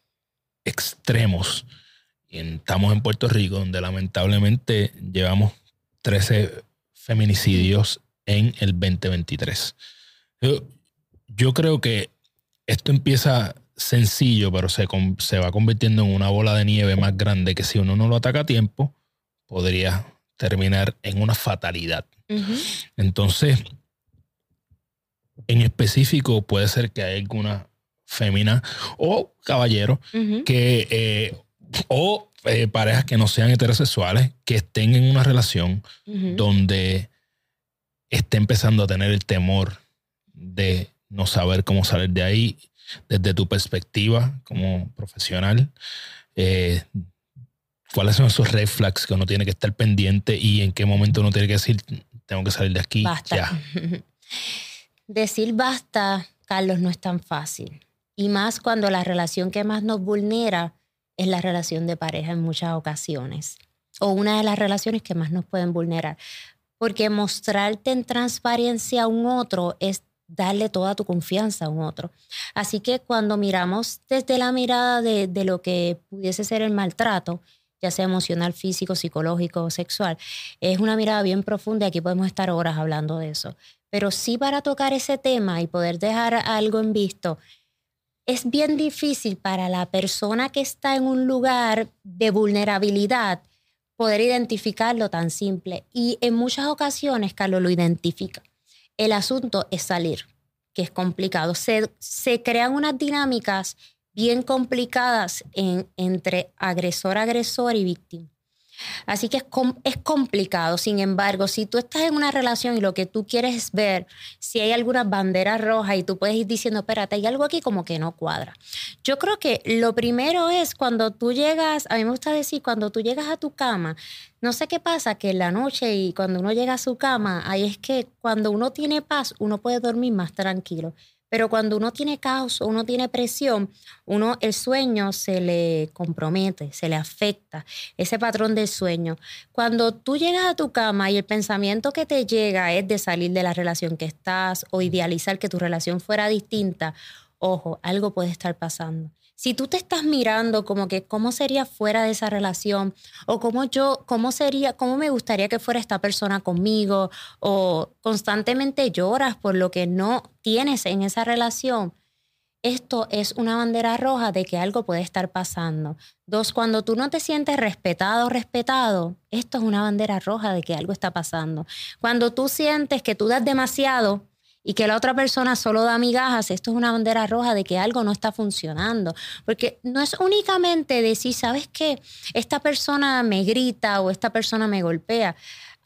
extremos. Y estamos en Puerto Rico, donde lamentablemente llevamos 13 feminicidios en el 2023. Yo, yo creo que esto empieza sencillo, pero se, se va convirtiendo en una bola de nieve más grande que si uno no lo ataca a tiempo, podría terminar en una fatalidad. Entonces, en específico, puede ser que hay alguna fémina o caballero que eh, o eh, parejas que no sean heterosexuales que estén en una relación donde esté empezando a tener el temor de no saber cómo salir de ahí desde tu perspectiva como profesional. Eh, ¿Cuáles son esos red flags que uno tiene que estar pendiente y en qué momento uno tiene que decir, tengo que salir de aquí? Basta. [laughs] Decir basta, Carlos, no es tan fácil. Y más cuando la relación que más nos vulnera es la relación de pareja en muchas ocasiones. O una de las relaciones que más nos pueden vulnerar. Porque mostrarte en transparencia a un otro es darle toda tu confianza a un otro. Así que cuando miramos desde la mirada de, de lo que pudiese ser el maltrato, ya sea emocional, físico, psicológico o sexual, es una mirada bien profunda y aquí podemos estar horas hablando de eso. Pero sí para tocar ese tema y poder dejar algo en visto, es bien difícil para la persona que está en un lugar de vulnerabilidad poder identificarlo tan simple. Y en muchas ocasiones Carlos lo identifica. El asunto es salir, que es complicado. Se, se crean unas dinámicas bien complicadas en, entre agresor, agresor y víctima. Así que es, es, complicado. Sin embargo, si tú estás en una relación y lo que tú quieres es ver si hay alguna bandera roja y tú puedes ir diciendo, espérate, hay algo aquí como que no cuadra. Yo creo que lo primero es cuando tú llegas, a mí me gusta decir, cuando tú llegas a tu cama, no sé qué pasa, que en la noche y cuando uno llega a su cama, ahí es que cuando uno tiene paz, uno puede dormir más tranquilo. Pero cuando uno tiene caos o uno tiene presión, uno el sueño se le compromete, se le afecta, ese patrón del sueño. Cuando tú llegas a tu cama y el pensamiento que te llega es de salir de la relación que estás o idealizar que tu relación fuera distinta, ojo, algo puede estar pasando si tú te estás mirando como que cómo sería fuera de esa relación o cómo yo, cómo sería, cómo me gustaría que fuera esta persona conmigo o constantemente lloras por lo que no tienes en esa relación, esto es una bandera roja de que algo puede estar pasando. Dos, cuando tú no te sientes respetado respetado, esto es una bandera roja de que algo está pasando. Cuando tú sientes que tú das demasiado, y que la otra persona solo da migajas, esto es una bandera roja de que algo no está funcionando. Porque no es únicamente decir, ¿sabes qué? Esta persona me grita o esta persona me golpea.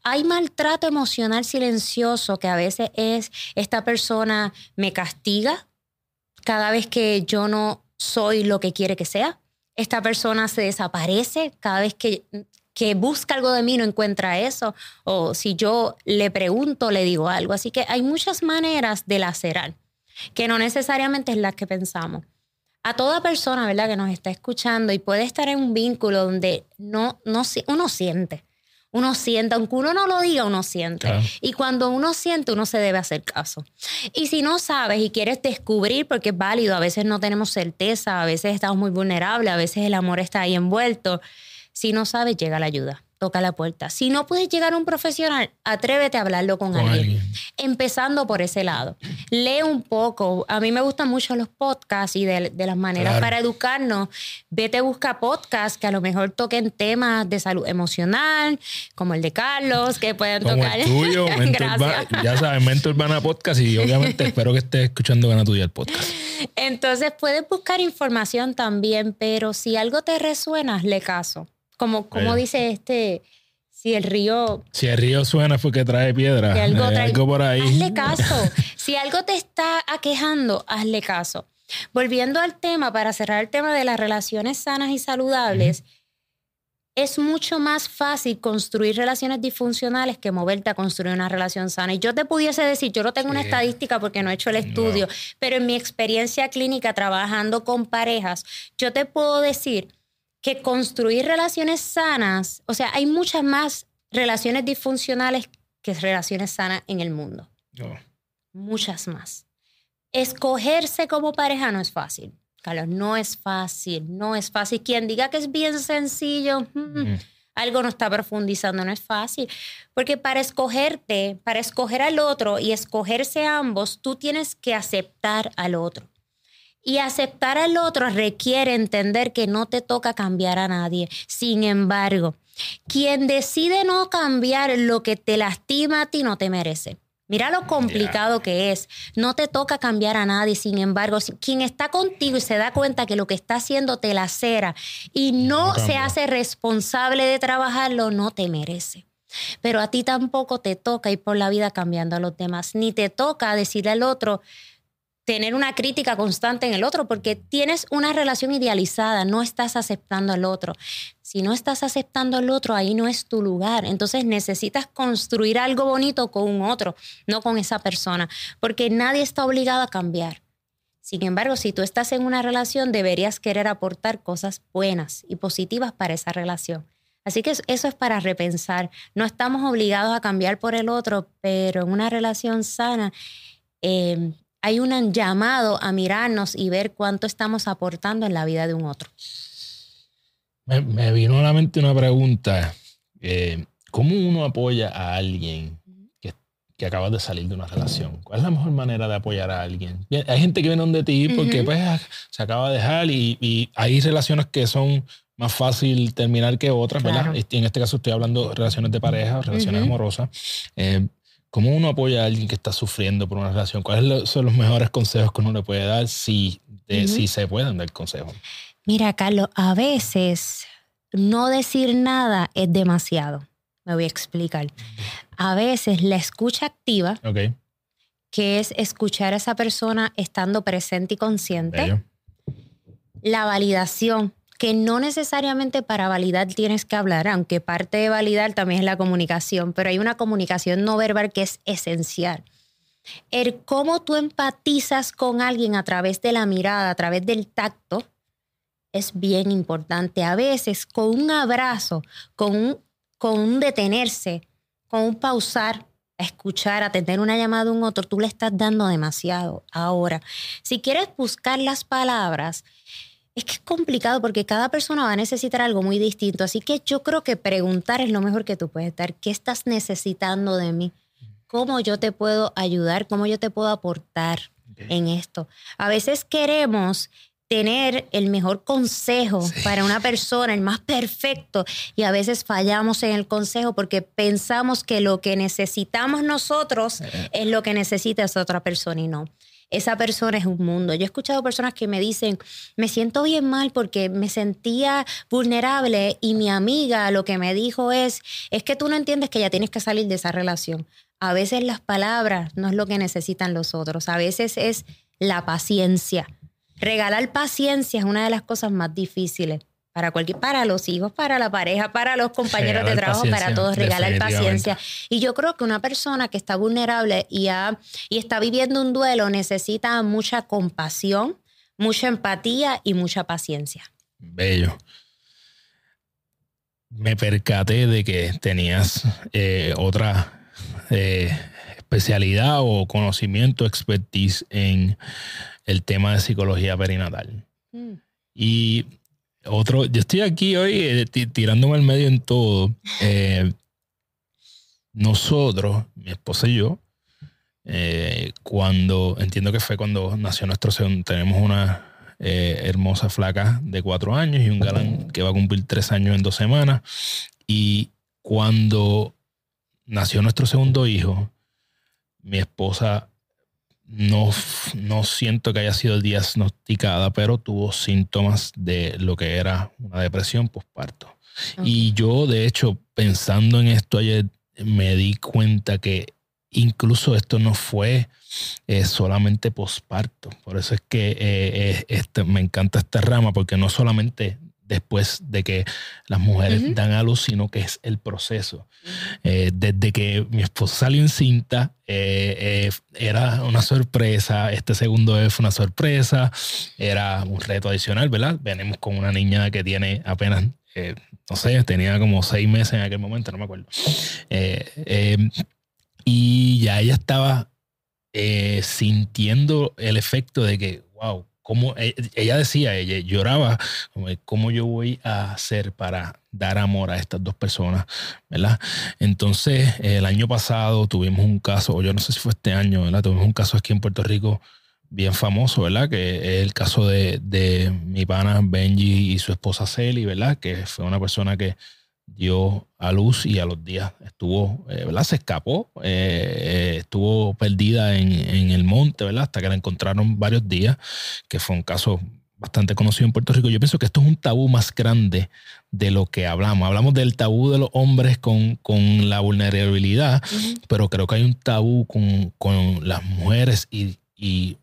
Hay maltrato emocional silencioso que a veces es, esta persona me castiga cada vez que yo no soy lo que quiere que sea. Esta persona se desaparece cada vez que que busca algo de mí no encuentra eso, o si yo le pregunto, le digo algo. Así que hay muchas maneras de lacerar, que no necesariamente es la que pensamos. A toda persona, ¿verdad?, que nos está escuchando y puede estar en un vínculo donde no, no, uno siente, uno siente, aunque uno no lo diga, uno siente. Y cuando uno siente, uno se debe hacer caso. Y si no sabes y quieres descubrir, porque es válido, a veces no tenemos certeza, a veces estamos muy vulnerables, a veces el amor está ahí envuelto. Si no sabes, llega la ayuda. Toca la puerta. Si no puedes llegar a un profesional, atrévete a hablarlo con, alguien. Empezando por ese lado. Lee un poco. A mí me gustan mucho los podcasts y de, las maneras para educarnos. Vete, busca podcasts que a lo mejor toquen temas de salud emocional, como el de Carlos, que pueden tocar. El tuyo, [laughs] ya sabes, Mente Urbana Podcast y obviamente espero que estés escuchando Gana Tuya el podcast. Entonces puedes buscar información también, pero si algo te resuena, hazle caso como, como dice este, si el río... Si el río suena fue que trae piedra. algo, algo por ahí. Hazle caso. si algo te está aquejando, hazle caso. Volviendo al tema, para cerrar el tema de las relaciones sanas y saludables, es mucho más fácil construir relaciones disfuncionales que moverte a construir una relación sana. Y yo te pudiese decir, yo no tengo una estadística porque no he hecho el estudio, pero en mi experiencia clínica trabajando con parejas, yo te puedo decir que construir relaciones sanas, o sea, hay muchas más relaciones disfuncionales que relaciones sanas en el mundo. Muchas más. Escogerse como pareja no es fácil. Carlos, no es fácil, no es fácil. Quien diga que es bien sencillo, mm, algo no está profundizando, no es fácil. Porque para escogerte, para escoger al otro y escogerse ambos, tú tienes que aceptar al otro. Y aceptar al otro requiere entender que no te toca cambiar a nadie. Sin embargo, quien decide no cambiar lo que te lastima a ti no te merece. Mira lo complicado que es. No te toca cambiar a nadie. Sin embargo, quien está contigo y se da cuenta que lo que está haciendo te lacera y no, se hace responsable de trabajarlo, no te merece. Pero a ti tampoco te toca ir por la vida cambiando a los demás, ni te toca decirle al otro, tener una crítica constante en el otro, porque tienes una relación idealizada, no estás aceptando al otro. Si no estás aceptando al otro, ahí no es tu lugar. Entonces necesitas construir algo bonito con un otro, no con esa persona, porque nadie está obligado a cambiar. Sin embargo, si tú estás en una relación, deberías querer aportar cosas buenas y positivas para esa relación. Así que eso es para repensar. No estamos obligados a cambiar por el otro, pero en una relación sana, eh, hay un llamado a mirarnos y ver cuánto estamos aportando en la vida de un otro. Me, vino a la mente una pregunta. Eh, ¿Cómo uno apoya a alguien que, que acaba de salir de una relación? ¿Cuál es la mejor manera de apoyar a alguien? Hay gente que viene donde ti porque pues, se acaba de dejar y, y hay relaciones que son más fácil terminar que otras, ¿verdad? Claro. Este, En este caso estoy hablando de relaciones de pareja, relaciones Ujú. amorosas. Eh, ¿Cómo uno apoya a alguien que está sufriendo por una relación? ¿Cuáles son los mejores consejos que uno le puede dar si, de- si se pueden dar consejos? Mira, Carlos, a veces no decir nada es demasiado. Me voy a explicar. A veces la escucha activa, que es escuchar a esa persona estando presente y consciente, bello. la validación, que no necesariamente para validar tienes que hablar, aunque parte de validar también es la comunicación, pero hay una comunicación no verbal que es esencial. El cómo tú empatizas con alguien a través de la mirada, a través del tacto, es bien importante. A veces con un abrazo, con un, con un detenerse, con un pausar, escuchar, a tener una llamada de un otro, tú le estás dando demasiado. Ahora, si quieres buscar las palabras, es que es complicado porque cada persona va a necesitar algo muy distinto. Así que yo creo que preguntar es lo mejor que tú puedes dar. ¿Qué estás necesitando de mí? ¿Cómo yo te puedo ayudar? ¿Cómo yo te puedo aportar en esto? A veces queremos tener el mejor consejo para una persona, el más perfecto, y a veces fallamos en el consejo porque pensamos que lo que necesitamos nosotros es lo que necesita esa otra persona y no. Esa persona es un mundo. Yo he escuchado personas que me dicen, me siento bien mal porque me sentía vulnerable y mi amiga lo que me dijo es, es que tú no entiendes que ya tienes que salir de esa relación. A veces las palabras no es lo que necesitan los otros, a veces es la paciencia. Regalar paciencia es una de las cosas más difíciles para cualquier, para los hijos, para la pareja, para los compañeros de trabajo, para todos, regalar paciencia. Y yo creo que una persona que está vulnerable y, ha- y está viviendo un duelo necesita mucha compasión, mucha empatía y mucha paciencia. Bello. Me percaté de que tenías eh, otra eh, especialidad o conocimiento, expertise en el tema de psicología perinatal. Y otro, yo estoy aquí hoy eh, ti- tirándome al medio en todo. Eh, nosotros, mi esposa y yo, eh, cuando, entiendo que fue cuando nació nuestro segundo, tenemos una eh, hermosa flaca de cuatro años y un galán que va a cumplir tres años en dos semanas. Y cuando nació nuestro segundo hijo, mi esposa no, no siento que haya sido diagnosticada, pero tuvo síntomas de lo que era una depresión postparto. Y yo, de hecho, pensando en esto ayer, me di cuenta que incluso esto no fue eh, solamente posparto. Por eso es que eh, eh, este, me encanta esta rama, porque no solamente después de que las mujeres dan a luz, sino que es el proceso. Eh, desde que mi esposa salió en cinta, eh, eh, era una sorpresa. Este segundo bebé fue una sorpresa. Era un reto adicional, ¿verdad? Venimos con una niña que tiene apenas, eh, no sé, tenía como seis meses en aquel momento, no me acuerdo. Eh, y ya ella estaba sintiendo el efecto de que, wow, cómo, e- ella decía, ella lloraba, como, ¿cómo yo voy a hacer para dar amor a estas dos personas? ¿Verdad? Entonces, el año pasado tuvimos un caso, o yo no sé si fue este año, ¿verdad? Tuvimos un caso aquí en Puerto Rico bien famoso, ¿verdad? Que es el caso de, de mi pana Benji y su esposa Celi, ¿verdad? Que fue una persona que dio a luz y a los días estuvo, eh, ¿verdad? Se escapó, eh, eh, estuvo perdida en, en el monte, ¿verdad? Hasta que la encontraron varios días, que fue un caso bastante conocido en Puerto Rico. Yo pienso que esto es un tabú más grande de lo que hablamos. Hablamos del tabú de los hombres con, con la vulnerabilidad, pero creo que hay un tabú con, con las mujeres y, y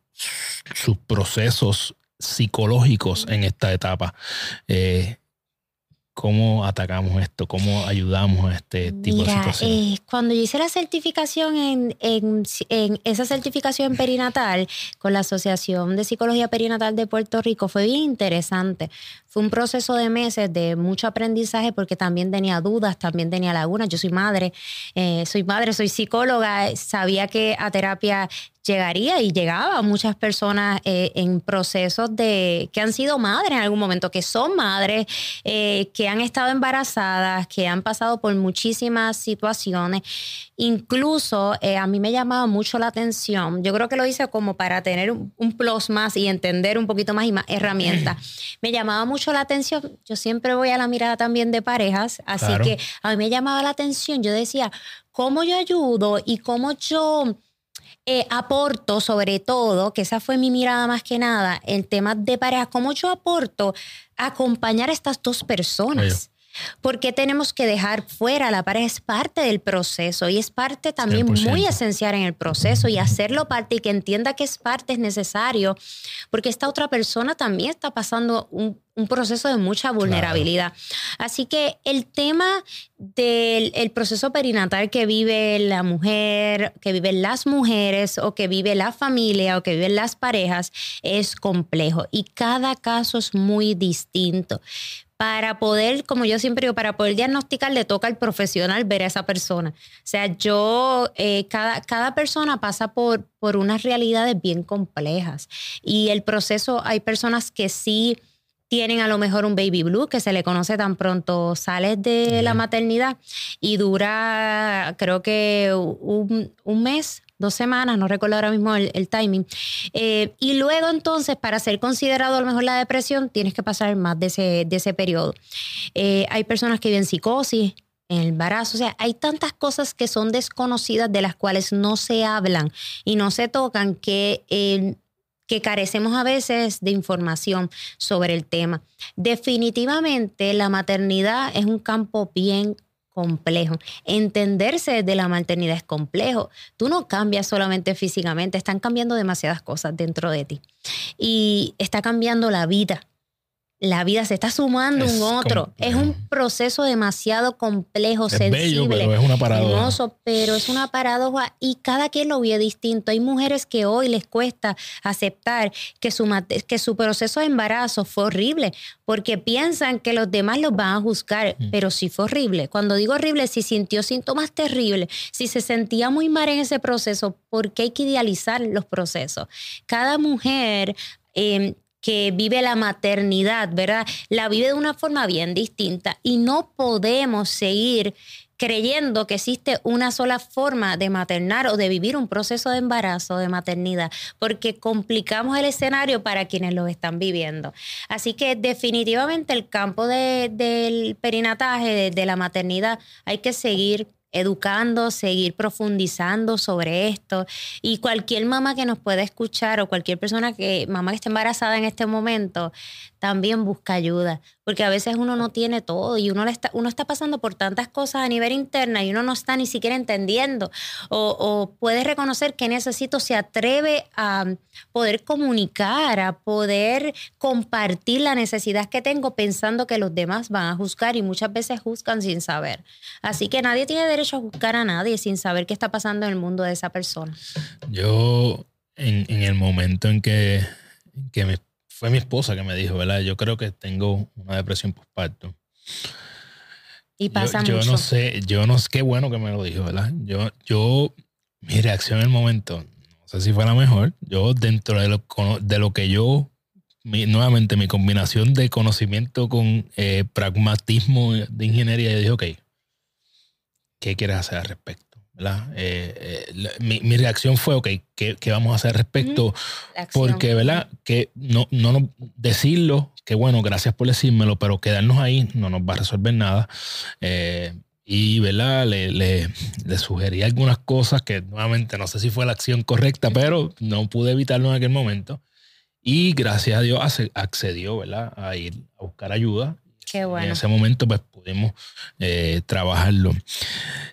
sus procesos psicológicos en esta etapa. Eh, ¿Cómo atacamos esto? ¿Cómo ayudamos a este tipo de Mira, situaciones? eh, cuando yo hice la certificación en, en- en esa certificación perinatal con la Asociación de Psicología Perinatal de Puerto Rico, fue bien interesante. Fue un proceso de meses de mucho aprendizaje porque también tenía dudas, también tenía lagunas. Yo soy madre, eh, soy madre, soy psicóloga, sabía que a terapia llegaría y llegaba a muchas personas eh, en procesos de que han sido madres en algún momento, que son madres, eh, que han estado embarazadas, que han pasado por muchísimas situaciones. Incluso eh, a mí me llamaba mucho la atención, yo creo que lo hice como para tener un, plus más y entender un poquito más y más herramientas. [clears throat] me llamaba mucho la atención, yo siempre voy a la mirada también de parejas, así que a mí me llamaba la atención, yo decía, ¿cómo yo ayudo y cómo yo eh, aporto sobre todo, que esa fue mi mirada más que nada, el tema de pareja, cómo yo aporto a acompañar a estas dos personas. Porque tenemos que dejar fuera la pareja? Es parte del proceso y es parte también muy esencial en el proceso y hacerlo parte y que entienda que es parte es necesario, porque esta otra persona también está pasando un, proceso de mucha vulnerabilidad. Así que el tema del proceso perinatal que vive la mujer, que viven las mujeres o que vive la familia o que viven las parejas es complejo y cada caso es muy distinto para poder, como yo siempre digo, para poder diagnosticar le toca al profesional ver a esa persona. O sea, yo, eh, cada, cada persona pasa por, por unas realidades bien complejas y el proceso, hay personas que sí tienen a lo mejor un baby blue que se le conoce tan pronto sales de la maternidad y dura creo que un, un mes dos semanas, no recuerdo ahora mismo el, timing. Eh, y luego entonces, para ser considerado a lo mejor la depresión, tienes que pasar más de ese, de ese periodo. Eh, hay personas que viven psicosis, en el embarazo. O sea, hay tantas cosas que son desconocidas de las cuales no se hablan y no se tocan que, eh, que carecemos a veces de información sobre el tema. Definitivamente la maternidad es un campo bien complejo. Entenderse de la maternidad es complejo. Tú no cambias solamente físicamente, están cambiando demasiadas cosas dentro de ti. Y está cambiando la vida la vida se está sumando un otro. Es un proceso demasiado complejo, sensible, pero es una paradoja. pero es una paradoja y cada quien lo ve distinto. Hay mujeres que hoy les cuesta aceptar que su, que su proceso de embarazo fue horrible porque piensan que los demás los van a juzgar, mm. pero sí fue horrible. Cuando digo horrible, si sintió síntomas terribles, si se sentía muy mal en ese proceso, porque hay que idealizar los procesos. Cada mujer eh, que vive la maternidad, ¿verdad? La vive de una forma bien distinta y no podemos seguir creyendo que existe una sola forma de maternar o de vivir un proceso de embarazo, de maternidad, porque complicamos el escenario para quienes lo están viviendo. Así que definitivamente el campo del perinataje, de la maternidad, hay que seguir educando, seguir profundizando sobre esto. Y cualquier mamá que nos pueda escuchar o cualquier persona que, mamá que esté embarazada en este momento, también busca ayuda, porque a veces uno no tiene todo y uno, está, uno está pasando por tantas cosas a nivel interna y uno no está ni siquiera entendiendo o, puede reconocer que necesito, se atreve a poder comunicar, a poder compartir la necesidad que tengo pensando que los demás van a juzgar y muchas veces juzgan sin saber. Así que nadie tiene derecho a juzgar a nadie sin saber qué está pasando en el mundo de esa persona. Yo, en, en el momento en que, que me fue mi esposa que me dijo, ¿verdad? Yo creo que tengo una depresión postparto. Y pasa yo, mucho. Yo no sé, yo no sé, qué bueno que me lo dijo, ¿verdad? Yo, yo, mi reacción en el momento, no sé si fue la mejor. Yo, dentro de lo, de lo que yo, nuevamente, mi combinación de conocimiento con eh, pragmatismo de ingeniería, yo dije, ok, ¿qué quieres hacer al respecto? Eh, eh, mi, reacción fue, ok, ¿qué, vamos a hacer al respecto? Porque, ¿verdad? Que no, no, decirlo, que bueno, gracias por decírmelo, pero quedarnos ahí no nos va a resolver nada. Eh, y, ¿verdad? Le, le, le, sugerí algunas cosas que nuevamente no sé si fue la acción correcta, pero no pude evitarlo en aquel momento. Y gracias a Dios accedió, ¿verdad? A ir a buscar ayuda en ese momento pues pudimos eh, trabajarlo.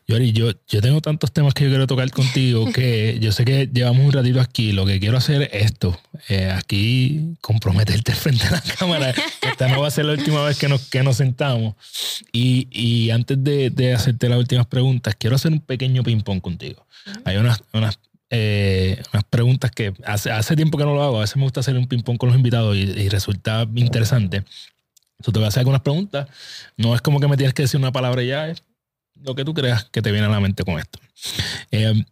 Yori, yo, yo tengo tantos temas que yo quiero tocar contigo [laughs] que yo sé que llevamos un ratito aquí. Lo que quiero hacer es esto. Eh, aquí comprometerte frente a la cámara. Esta no va a ser la última vez que nos, que nos sentamos. Y, y antes de, de, hacerte las últimas preguntas, quiero hacer un pequeño ping-pong contigo. Hay unas, unas eh, unas preguntas que hace, hace, tiempo que no lo hago. A veces me gusta hacer un ping-pong con los invitados y, y, resulta interesante. Yo te voy a hacer algunas preguntas. No es como que me tienes que decir una palabra y ya, es lo que tú creas que te viene a la mente con esto. Eh,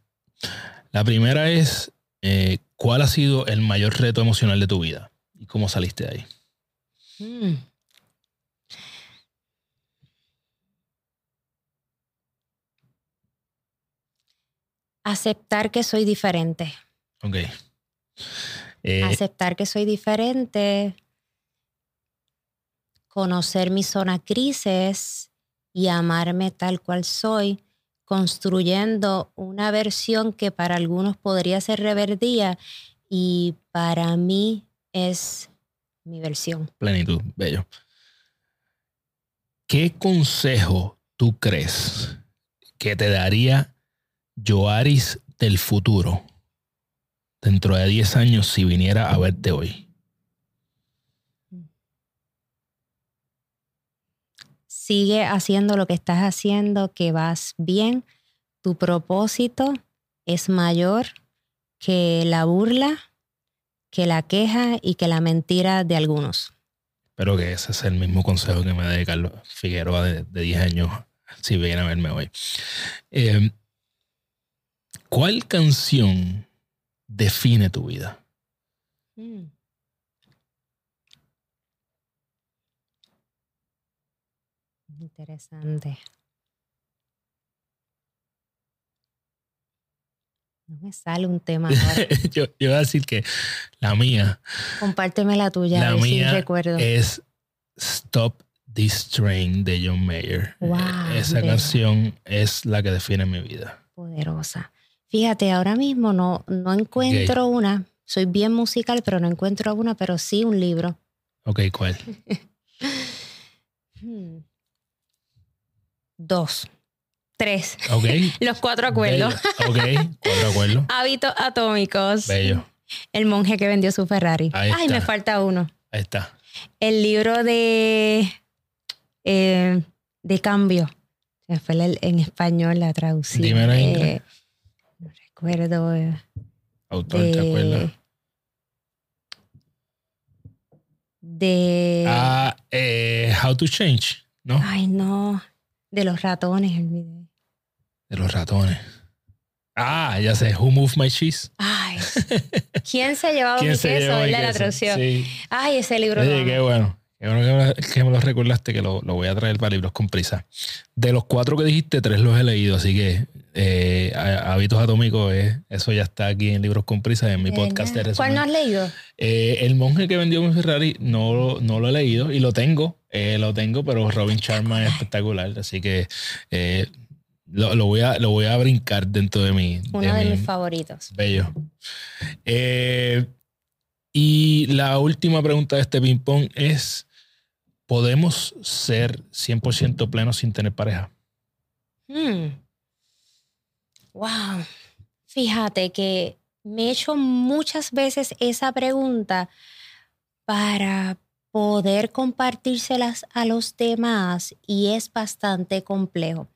la primera es, eh, ¿cuál ha sido el mayor reto emocional de tu vida? ¿Y cómo saliste de ahí? Mm. Aceptar que soy diferente. Ok. Eh, Aceptar que soy diferente. Conocer mi zona crisis y amarme tal cual soy, construyendo una versión que para algunos podría ser reverdía y para mí es mi versión. plenitud, bello. ¿Qué consejo tú crees que te daría Joaris del futuro dentro de 10 años si viniera a verte hoy? Sigue haciendo lo que estás haciendo, que vas bien. Tu propósito es mayor que la burla, que la queja y que la mentira de algunos. Espero que ese sea el mismo consejo que me dé Carlos Figueroa de, de 10 años si viene a verme hoy. Eh, ¿Cuál canción define tu vida? Mm. Interesante. No me sale un tema [laughs] ahora. yo, yo voy a decir que la mía Compárteme la tuya, La ver si mía recuerdo. es Stop This Train de John Mayer. Wow, Eh, Esa bella. canción es la que define mi vida. Poderosa. Fíjate, ahora mismo no, no encuentro una. Soy bien musical, pero no encuentro una, pero sí un libro. Ok, ¿cuál? [laughs] Hmm. Dos. Tres. [laughs] Los cuatro acuerdos. Bello. Ok, cuatro acuerdos. [laughs] Hábitos atómicos. Bello. El monje que vendió su Ferrari. Ahí Ay, está. me falta uno. Ahí está. El libro de, eh, de cambio. Se me fue el- en español la traducción. Dímelo en Eh, inglés. no recuerdo. eh, Autor, ¿te de, acuerdas? de Ah, eh, How to Change, ¿no? ay no, de los ratones el video. De los ratones. Ah, ya sé. Who Moved My Cheese? Ay, [laughs] ¿quién se ha llevado mi ¿Quién se queso? llevó. La queso? traducción. Sí. Ay, ese libro. Lo qué bueno. Qué bueno que me, que me lo recordaste, que lo, lo voy a traer para libros con prisa. De los cuatro que dijiste, tres los he leído, así que eh, Há- Hábitos Atómicos, eh, eso ya está aquí en libros con prisa, en mi podcast de verdad. ¿Cuál no resumen. has leído? Eh, el monje que vendió mi Ferrari no, no lo he leído y lo tengo, eh, lo tengo, pero Robin Sharma es espectacular, así que eh, lo, lo voy a, lo voy a brincar dentro de mi... Uno de mi- mis favoritos. Bello. Y la última pregunta de este ping-pong es: ¿podemos ser 100% plenos sin tener pareja? Hmm. Wow. Fíjate que me he hecho muchas veces esa pregunta para poder compartírselas a los demás y es bastante complejo.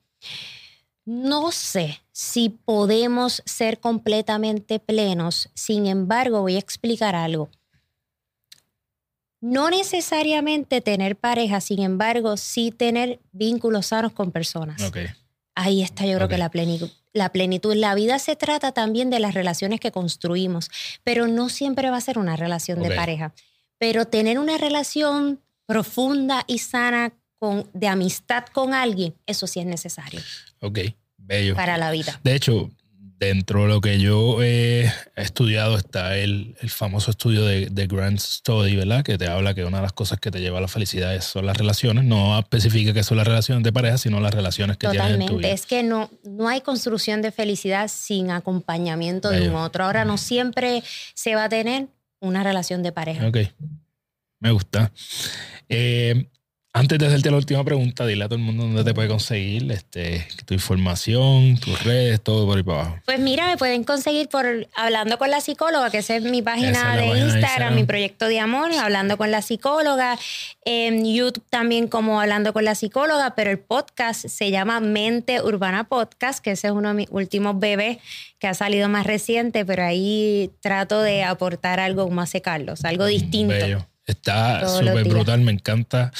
No sé si podemos ser completamente plenos, sin embargo voy a explicar algo. No necesariamente tener pareja, sin embargo, sí tener vínculos sanos con personas. Ahí está, yo creo que la plenitud. La plenitud. La vida se trata también de las relaciones que construimos, pero no siempre va a ser una relación de pareja. Pero tener una relación profunda y sana con, de amistad con alguien, eso sí es necesario Ok. Bello. para la vida. De hecho, dentro de lo que yo he estudiado está el, el famoso estudio de, de Grant Study, ¿verdad? Que te habla que una de las cosas que te lleva a la felicidad son las relaciones. No especifica que son las relaciones de pareja, sino las relaciones que tienes en tu Totalmente. vida. Es que no, no hay construcción de felicidad sin acompañamiento de un Bello. otro. Ahora no siempre se va a tener una relación de pareja. Ok. Me gusta. Eh, antes de hacerte la última pregunta, dile a todo el mundo dónde te puede conseguir este, tu información, tus redes, todo por ahí para abajo. Pues mira, me pueden conseguir por Hablando con la Psicóloga, que esa es mi página es de Instagram, Instagram. mi proyecto de amor, Hablando con la Psicóloga. En YouTube también como Hablando con la Psicóloga, pero el podcast se llama Mente Urbana Podcast, que ese es uno de mis últimos bebés que ha salido más reciente, pero ahí trato de aportar algo como hace Carlos, algo distinto. Bello. Está súper brutal, me encanta.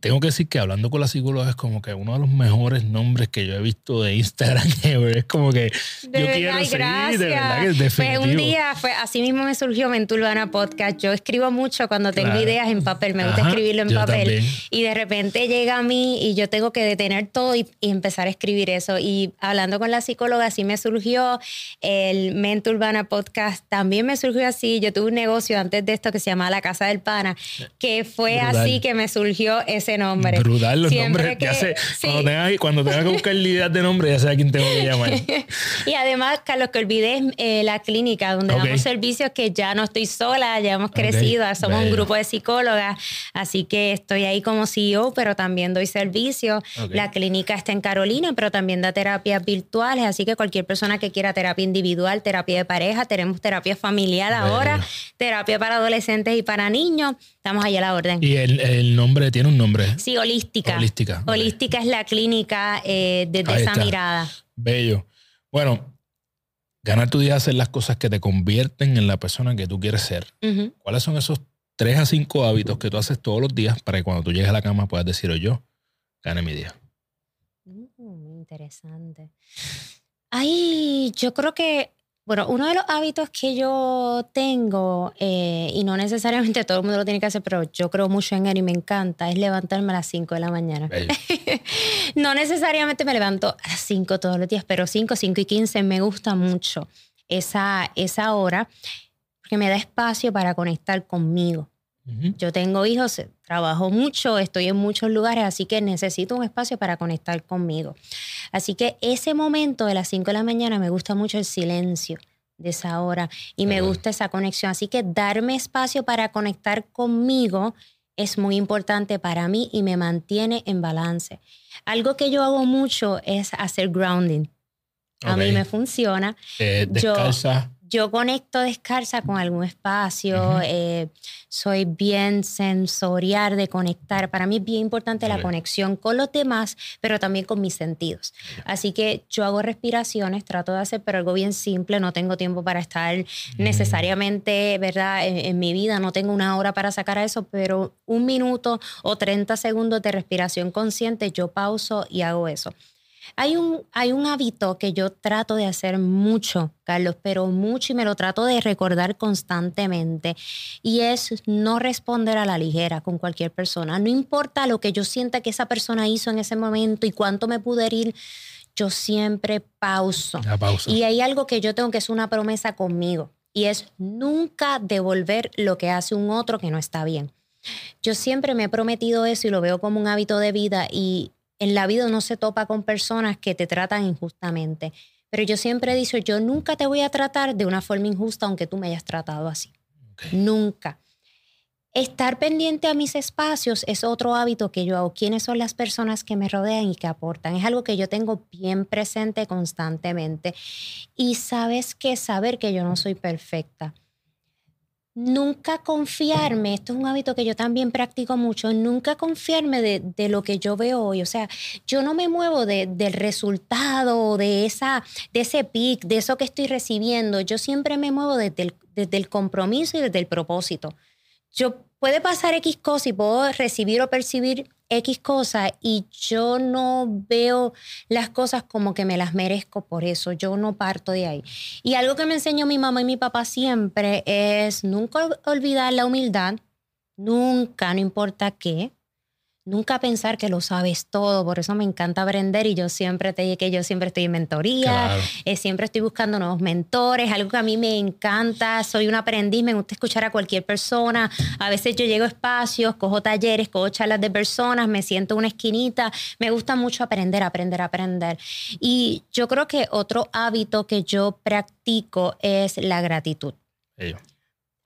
Tengo que decir que hablando con la psicóloga es como que uno de los mejores nombres que yo he visto de Instagram [laughs] ever. Es como que De yo verdad, quiero ay, seguir, gracias. de verdad que es Pues definitivo. un día, fue, así mismo me surgió Menturbana Podcast. Yo escribo mucho cuando tengo Claro. ideas en papel, me gusta Ajá, escribirlo en papel. también. Y de repente llega a mí y yo tengo que detener todo y, y empezar a escribir eso. Y hablando con la psicóloga, así me surgió el Mente Urbana Podcast. También me surgió así. Yo tuve un negocio antes de esto que se llamaba La Casa del Pana, que fue así que me surgió ese nombre. Brutal los Siempre nombres. que- ya sé, sí. cuando, tenga, cuando tenga que buscar ideas de nombre, ya sé a quién tengo que llamar. [laughs] Y además, Carlos, que olvides eh, la clínica donde damos servicios que ya no estoy sola, ya hemos crecido, somos un grupo de psicólogas, así que estoy ahí como CEO, pero también doy servicio. Ok. La clínica está en Carolina, pero también da terapias virtuales, así que cualquier persona que quiera terapia individual, terapia de pareja, tenemos terapia familiar Bello. ahora, terapia para adolescentes y para niños, estamos ahí a la orden. Y el, el nombre tiene un nombre. Sí, holística. Holística. Holística es la clínica eh, desde esa mirada. Bello. Bueno, ganar tu día es hacer las cosas que te convierten en la persona que tú quieres ser. ¿Cuáles son esos tres a cinco hábitos que tú haces todos los días para que cuando tú llegues a la cama puedas decir, "Oh, yo gané mi día? Muy interesante. Ay, yo creo que, bueno, uno de los hábitos que yo tengo, eh, y no necesariamente todo el mundo lo tiene que hacer, pero yo creo mucho en él y me encanta, es levantarme a las 5 de la mañana. [laughs] No necesariamente me levanto a las 5 todos los días, pero 5, 5 y 15 me gusta mucho esa, esa hora, porque me da espacio para conectar conmigo. Yo tengo hijos, eh, trabajo mucho, estoy en muchos lugares, así que necesito un espacio para conectar conmigo. Así que ese momento de las 5 de la mañana me gusta mucho el silencio de esa hora y me gusta esa conexión. Así que darme espacio para conectar conmigo es muy importante para mí y me mantiene en balance. Algo que yo hago mucho es hacer grounding. A mí me funciona Eh, descalza. yo conecto descalza con algún espacio, eh, soy bien sensorial de conectar. Para mí es bien importante la conexión con los demás, pero también con mis sentidos. Así que yo hago respiraciones, trato de hacer, pero algo bien simple, no tengo tiempo para estar necesariamente, ¿verdad? En, en mi vida no tengo una hora para sacar a eso, pero un minuto o 30 segundos de respiración consciente, yo pauso y hago eso. Hay un, hay un hábito que yo trato de hacer mucho, Carlos, pero mucho y me lo trato de recordar constantemente y es no responder a la ligera con cualquier persona. No importa lo que yo sienta que esa persona hizo en ese momento y cuánto me pude ir, yo siempre pauso. La pausa. Y hay algo que yo tengo que es una promesa conmigo y es nunca devolver lo que hace un otro que no está bien. Yo siempre me he prometido eso y lo veo como un hábito de vida y en la vida uno se topa con personas que te tratan injustamente. Pero yo siempre he dicho, yo nunca te voy a tratar de una forma injusta aunque tú me hayas tratado así. Nunca. Estar pendiente a mis espacios es otro hábito que yo hago. ¿Quiénes son las personas que me rodean y que aportan? Es algo que yo tengo bien presente constantemente. Y sabes que saber que yo no soy perfecta. Nunca confiarme, esto es un hábito que yo también practico mucho, nunca confiarme de, de lo que yo veo hoy. O sea, yo no me muevo de- del resultado, de, esa, de ese pic, de eso que estoy recibiendo. Yo siempre me muevo desde el, desde el compromiso y desde el propósito yo puede pasar X cosa y puedo recibir o percibir X cosa y yo no veo las cosas como que me las merezco por eso, yo no parto de ahí. Y algo que me enseñó mi mamá y mi papá siempre es nunca olvidar la humildad, nunca, no importa qué, nunca pensar que lo sabes todo, por eso me encanta aprender y yo siempre te dije que yo siempre estoy en mentoría, Claro. eh, siempre estoy buscando nuevos mentores, algo que a mí me encanta, soy un aprendiz, me gusta escuchar a cualquier persona, a veces yo llego a espacios, cojo talleres, cojo charlas de personas, me siento en una esquinita, me gusta mucho aprender, aprender, aprender. Y yo creo que otro hábito que yo practico es la gratitud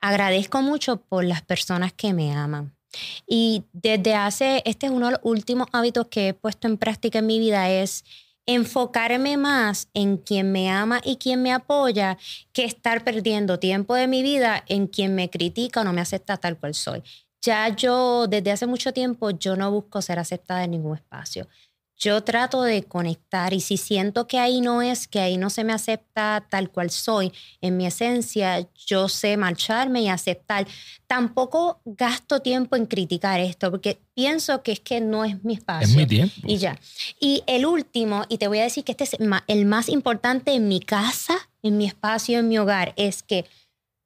agradezco mucho por las personas que me aman. Y desde hace, este es uno de los últimos hábitos que he puesto en práctica en mi vida, es enfocarme más en quien me ama y quien me apoya que estar perdiendo tiempo de mi vida en quien me critica o no me acepta tal cual soy. Ya yo, desde hace mucho tiempo, yo no busco ser aceptada en ningún espacio. Yo trato de conectar y si siento que ahí no es, que ahí no se me acepta tal cual soy, en mi esencia, yo sé marcharme y aceptar. Tampoco gasto tiempo en criticar esto porque pienso que es que no es mi espacio. Es mi tiempo. Y ya. Y el último, y te voy a decir que este es el más importante en mi casa, en mi espacio, en mi hogar, es que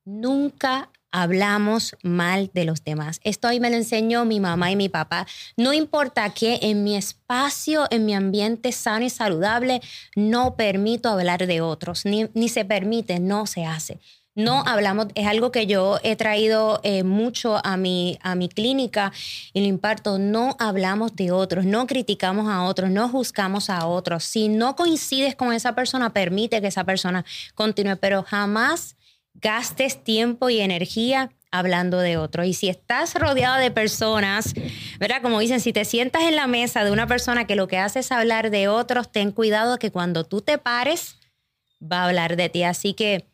nunca hablamos mal de los demás. Esto ahí me lo enseñó mi mamá y mi papá. No importa que en mi espacio, en mi ambiente sano y saludable, no permito hablar de otros, ni, ni se permite, no se hace. No hablamos, es algo que yo he traído eh, mucho a mi, a mi clínica y lo imparto. No hablamos de otros, no criticamos a otros, no juzgamos a otros. Si no coincides con esa persona, permite que esa persona continúe, pero jamás gastes tiempo y energía hablando de otro. Y si estás rodeado de personas, ¿verdad? Como dicen, si te sientas en la mesa de una persona que lo que hace es hablar de otros, ten cuidado que cuando tú te pares, va a hablar de ti. Así que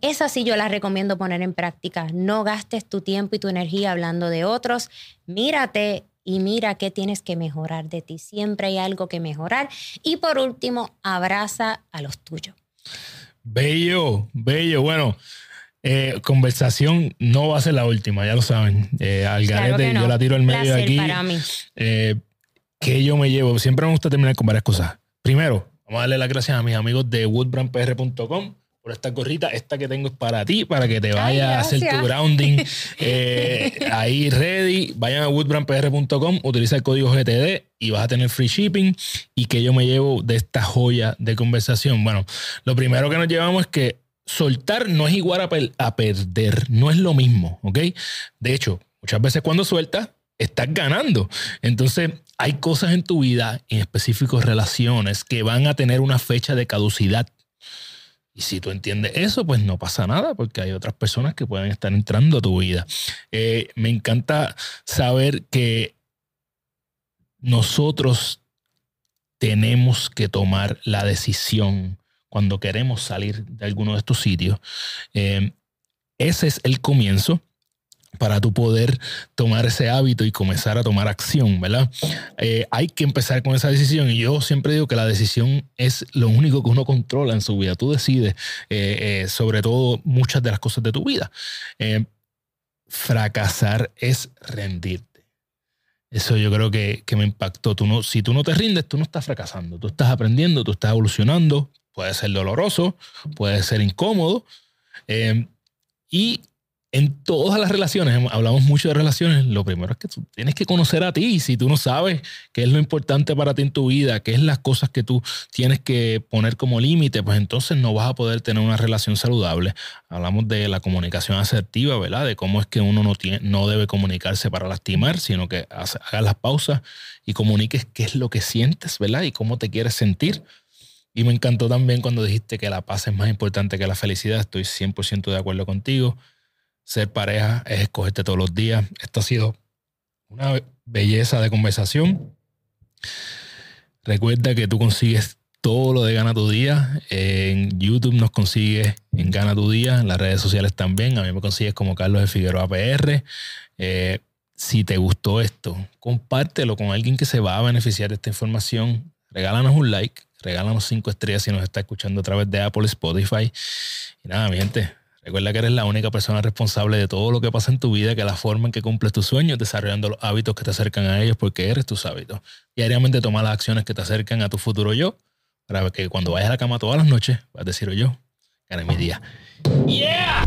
esa sí yo la recomiendo poner en práctica. No gastes tu tiempo y tu energía hablando de otros. Mírate y mira qué tienes que mejorar de ti. Siempre hay algo que mejorar. Y por último, abraza a los tuyos. Bello, bello. Bueno, eh, conversación no va a ser la última, ya lo saben. Eh, al garete, yo la tiro al medio de aquí. Para mí. Eh, que yo me llevo. Siempre me gusta terminar con varias cosas. Primero, vamos a darle las gracias a mis amigos de woodbrandpr.com por esta gorrita. Esta que tengo es para ti, para que te vayas a hacer tu grounding [laughs] eh, ahí ready. Vayan a woodbrandpr.com, utiliza el código GTD y vas a tener free shipping. ¿Y que yo me llevo de esta joya de conversación? Bueno, lo primero que nos llevamos es que soltar no es igual a, a perder, no es lo mismo, ¿ok? De hecho, muchas veces cuando sueltas, estás ganando. Entonces, hay cosas en tu vida, en específicos relaciones, que van a tener una fecha de caducidad y si tú entiendes eso, pues no pasa nada, porque hay otras personas que pueden estar entrando a tu vida. Eh, me encanta saber que nosotros tenemos que tomar la decisión cuando queremos salir de alguno de estos sitios. Eh, ese es el comienzo para tu poder tomar ese hábito y comenzar a tomar acción, ¿verdad? Eh, hay que empezar con esa decisión y yo siempre digo que la decisión es lo único que uno controla en su vida. Tú decides eh, eh, sobre todo muchas de las cosas de tu vida. fracasar es rendirte. Eso yo creo que, me impactó. Tú no, si tú no te rindes, tú no estás fracasando. Tú estás aprendiendo, tú estás evolucionando. Puede ser doloroso, puede ser incómodo. y en todas las relaciones, hablamos mucho de relaciones, lo primero es que tú tienes que conocer a ti. Si tú no sabes qué es lo importante para ti en tu vida, qué es las cosas que tú tienes que poner como límite, pues entonces no vas a poder tener una relación saludable. Hablamos de la comunicación asertiva, ¿verdad? De cómo es que uno no, tiene, no debe comunicarse para lastimar, sino que hagas las pausas y comuniques qué es lo que sientes, ¿verdad? Y cómo te quieres sentir. Y me encantó también cuando dijiste que la paz es más importante que la felicidad. Estoy 100% de acuerdo contigo ser pareja es escogerte todos los días. Esto ha sido una belleza de conversación. Recuerda que tú consigues todo lo de Gana tu Día. En YouTube nos consigues en Gana tu Día, en las redes sociales también. A mí me consigues como Carlos de Figueroa PR. Eh, si te gustó esto, compártelo con alguien que se va a beneficiar de esta información. Regálanos un like, regálanos cinco estrellas si nos está escuchando a través de Apple, Spotify. Y nada, mi gente, Recuerda que eres la única persona responsable de todo lo que pasa en tu vida, que la forma en que cumples tus sueños, desarrollando los hábitos que te acercan a ellos, porque eres tus hábitos. Diariamente toma las acciones que te acercan a tu futuro yo, para que cuando vayas a la cama todas las noches, vas a decir yo, gané mi día. ¡Yeah!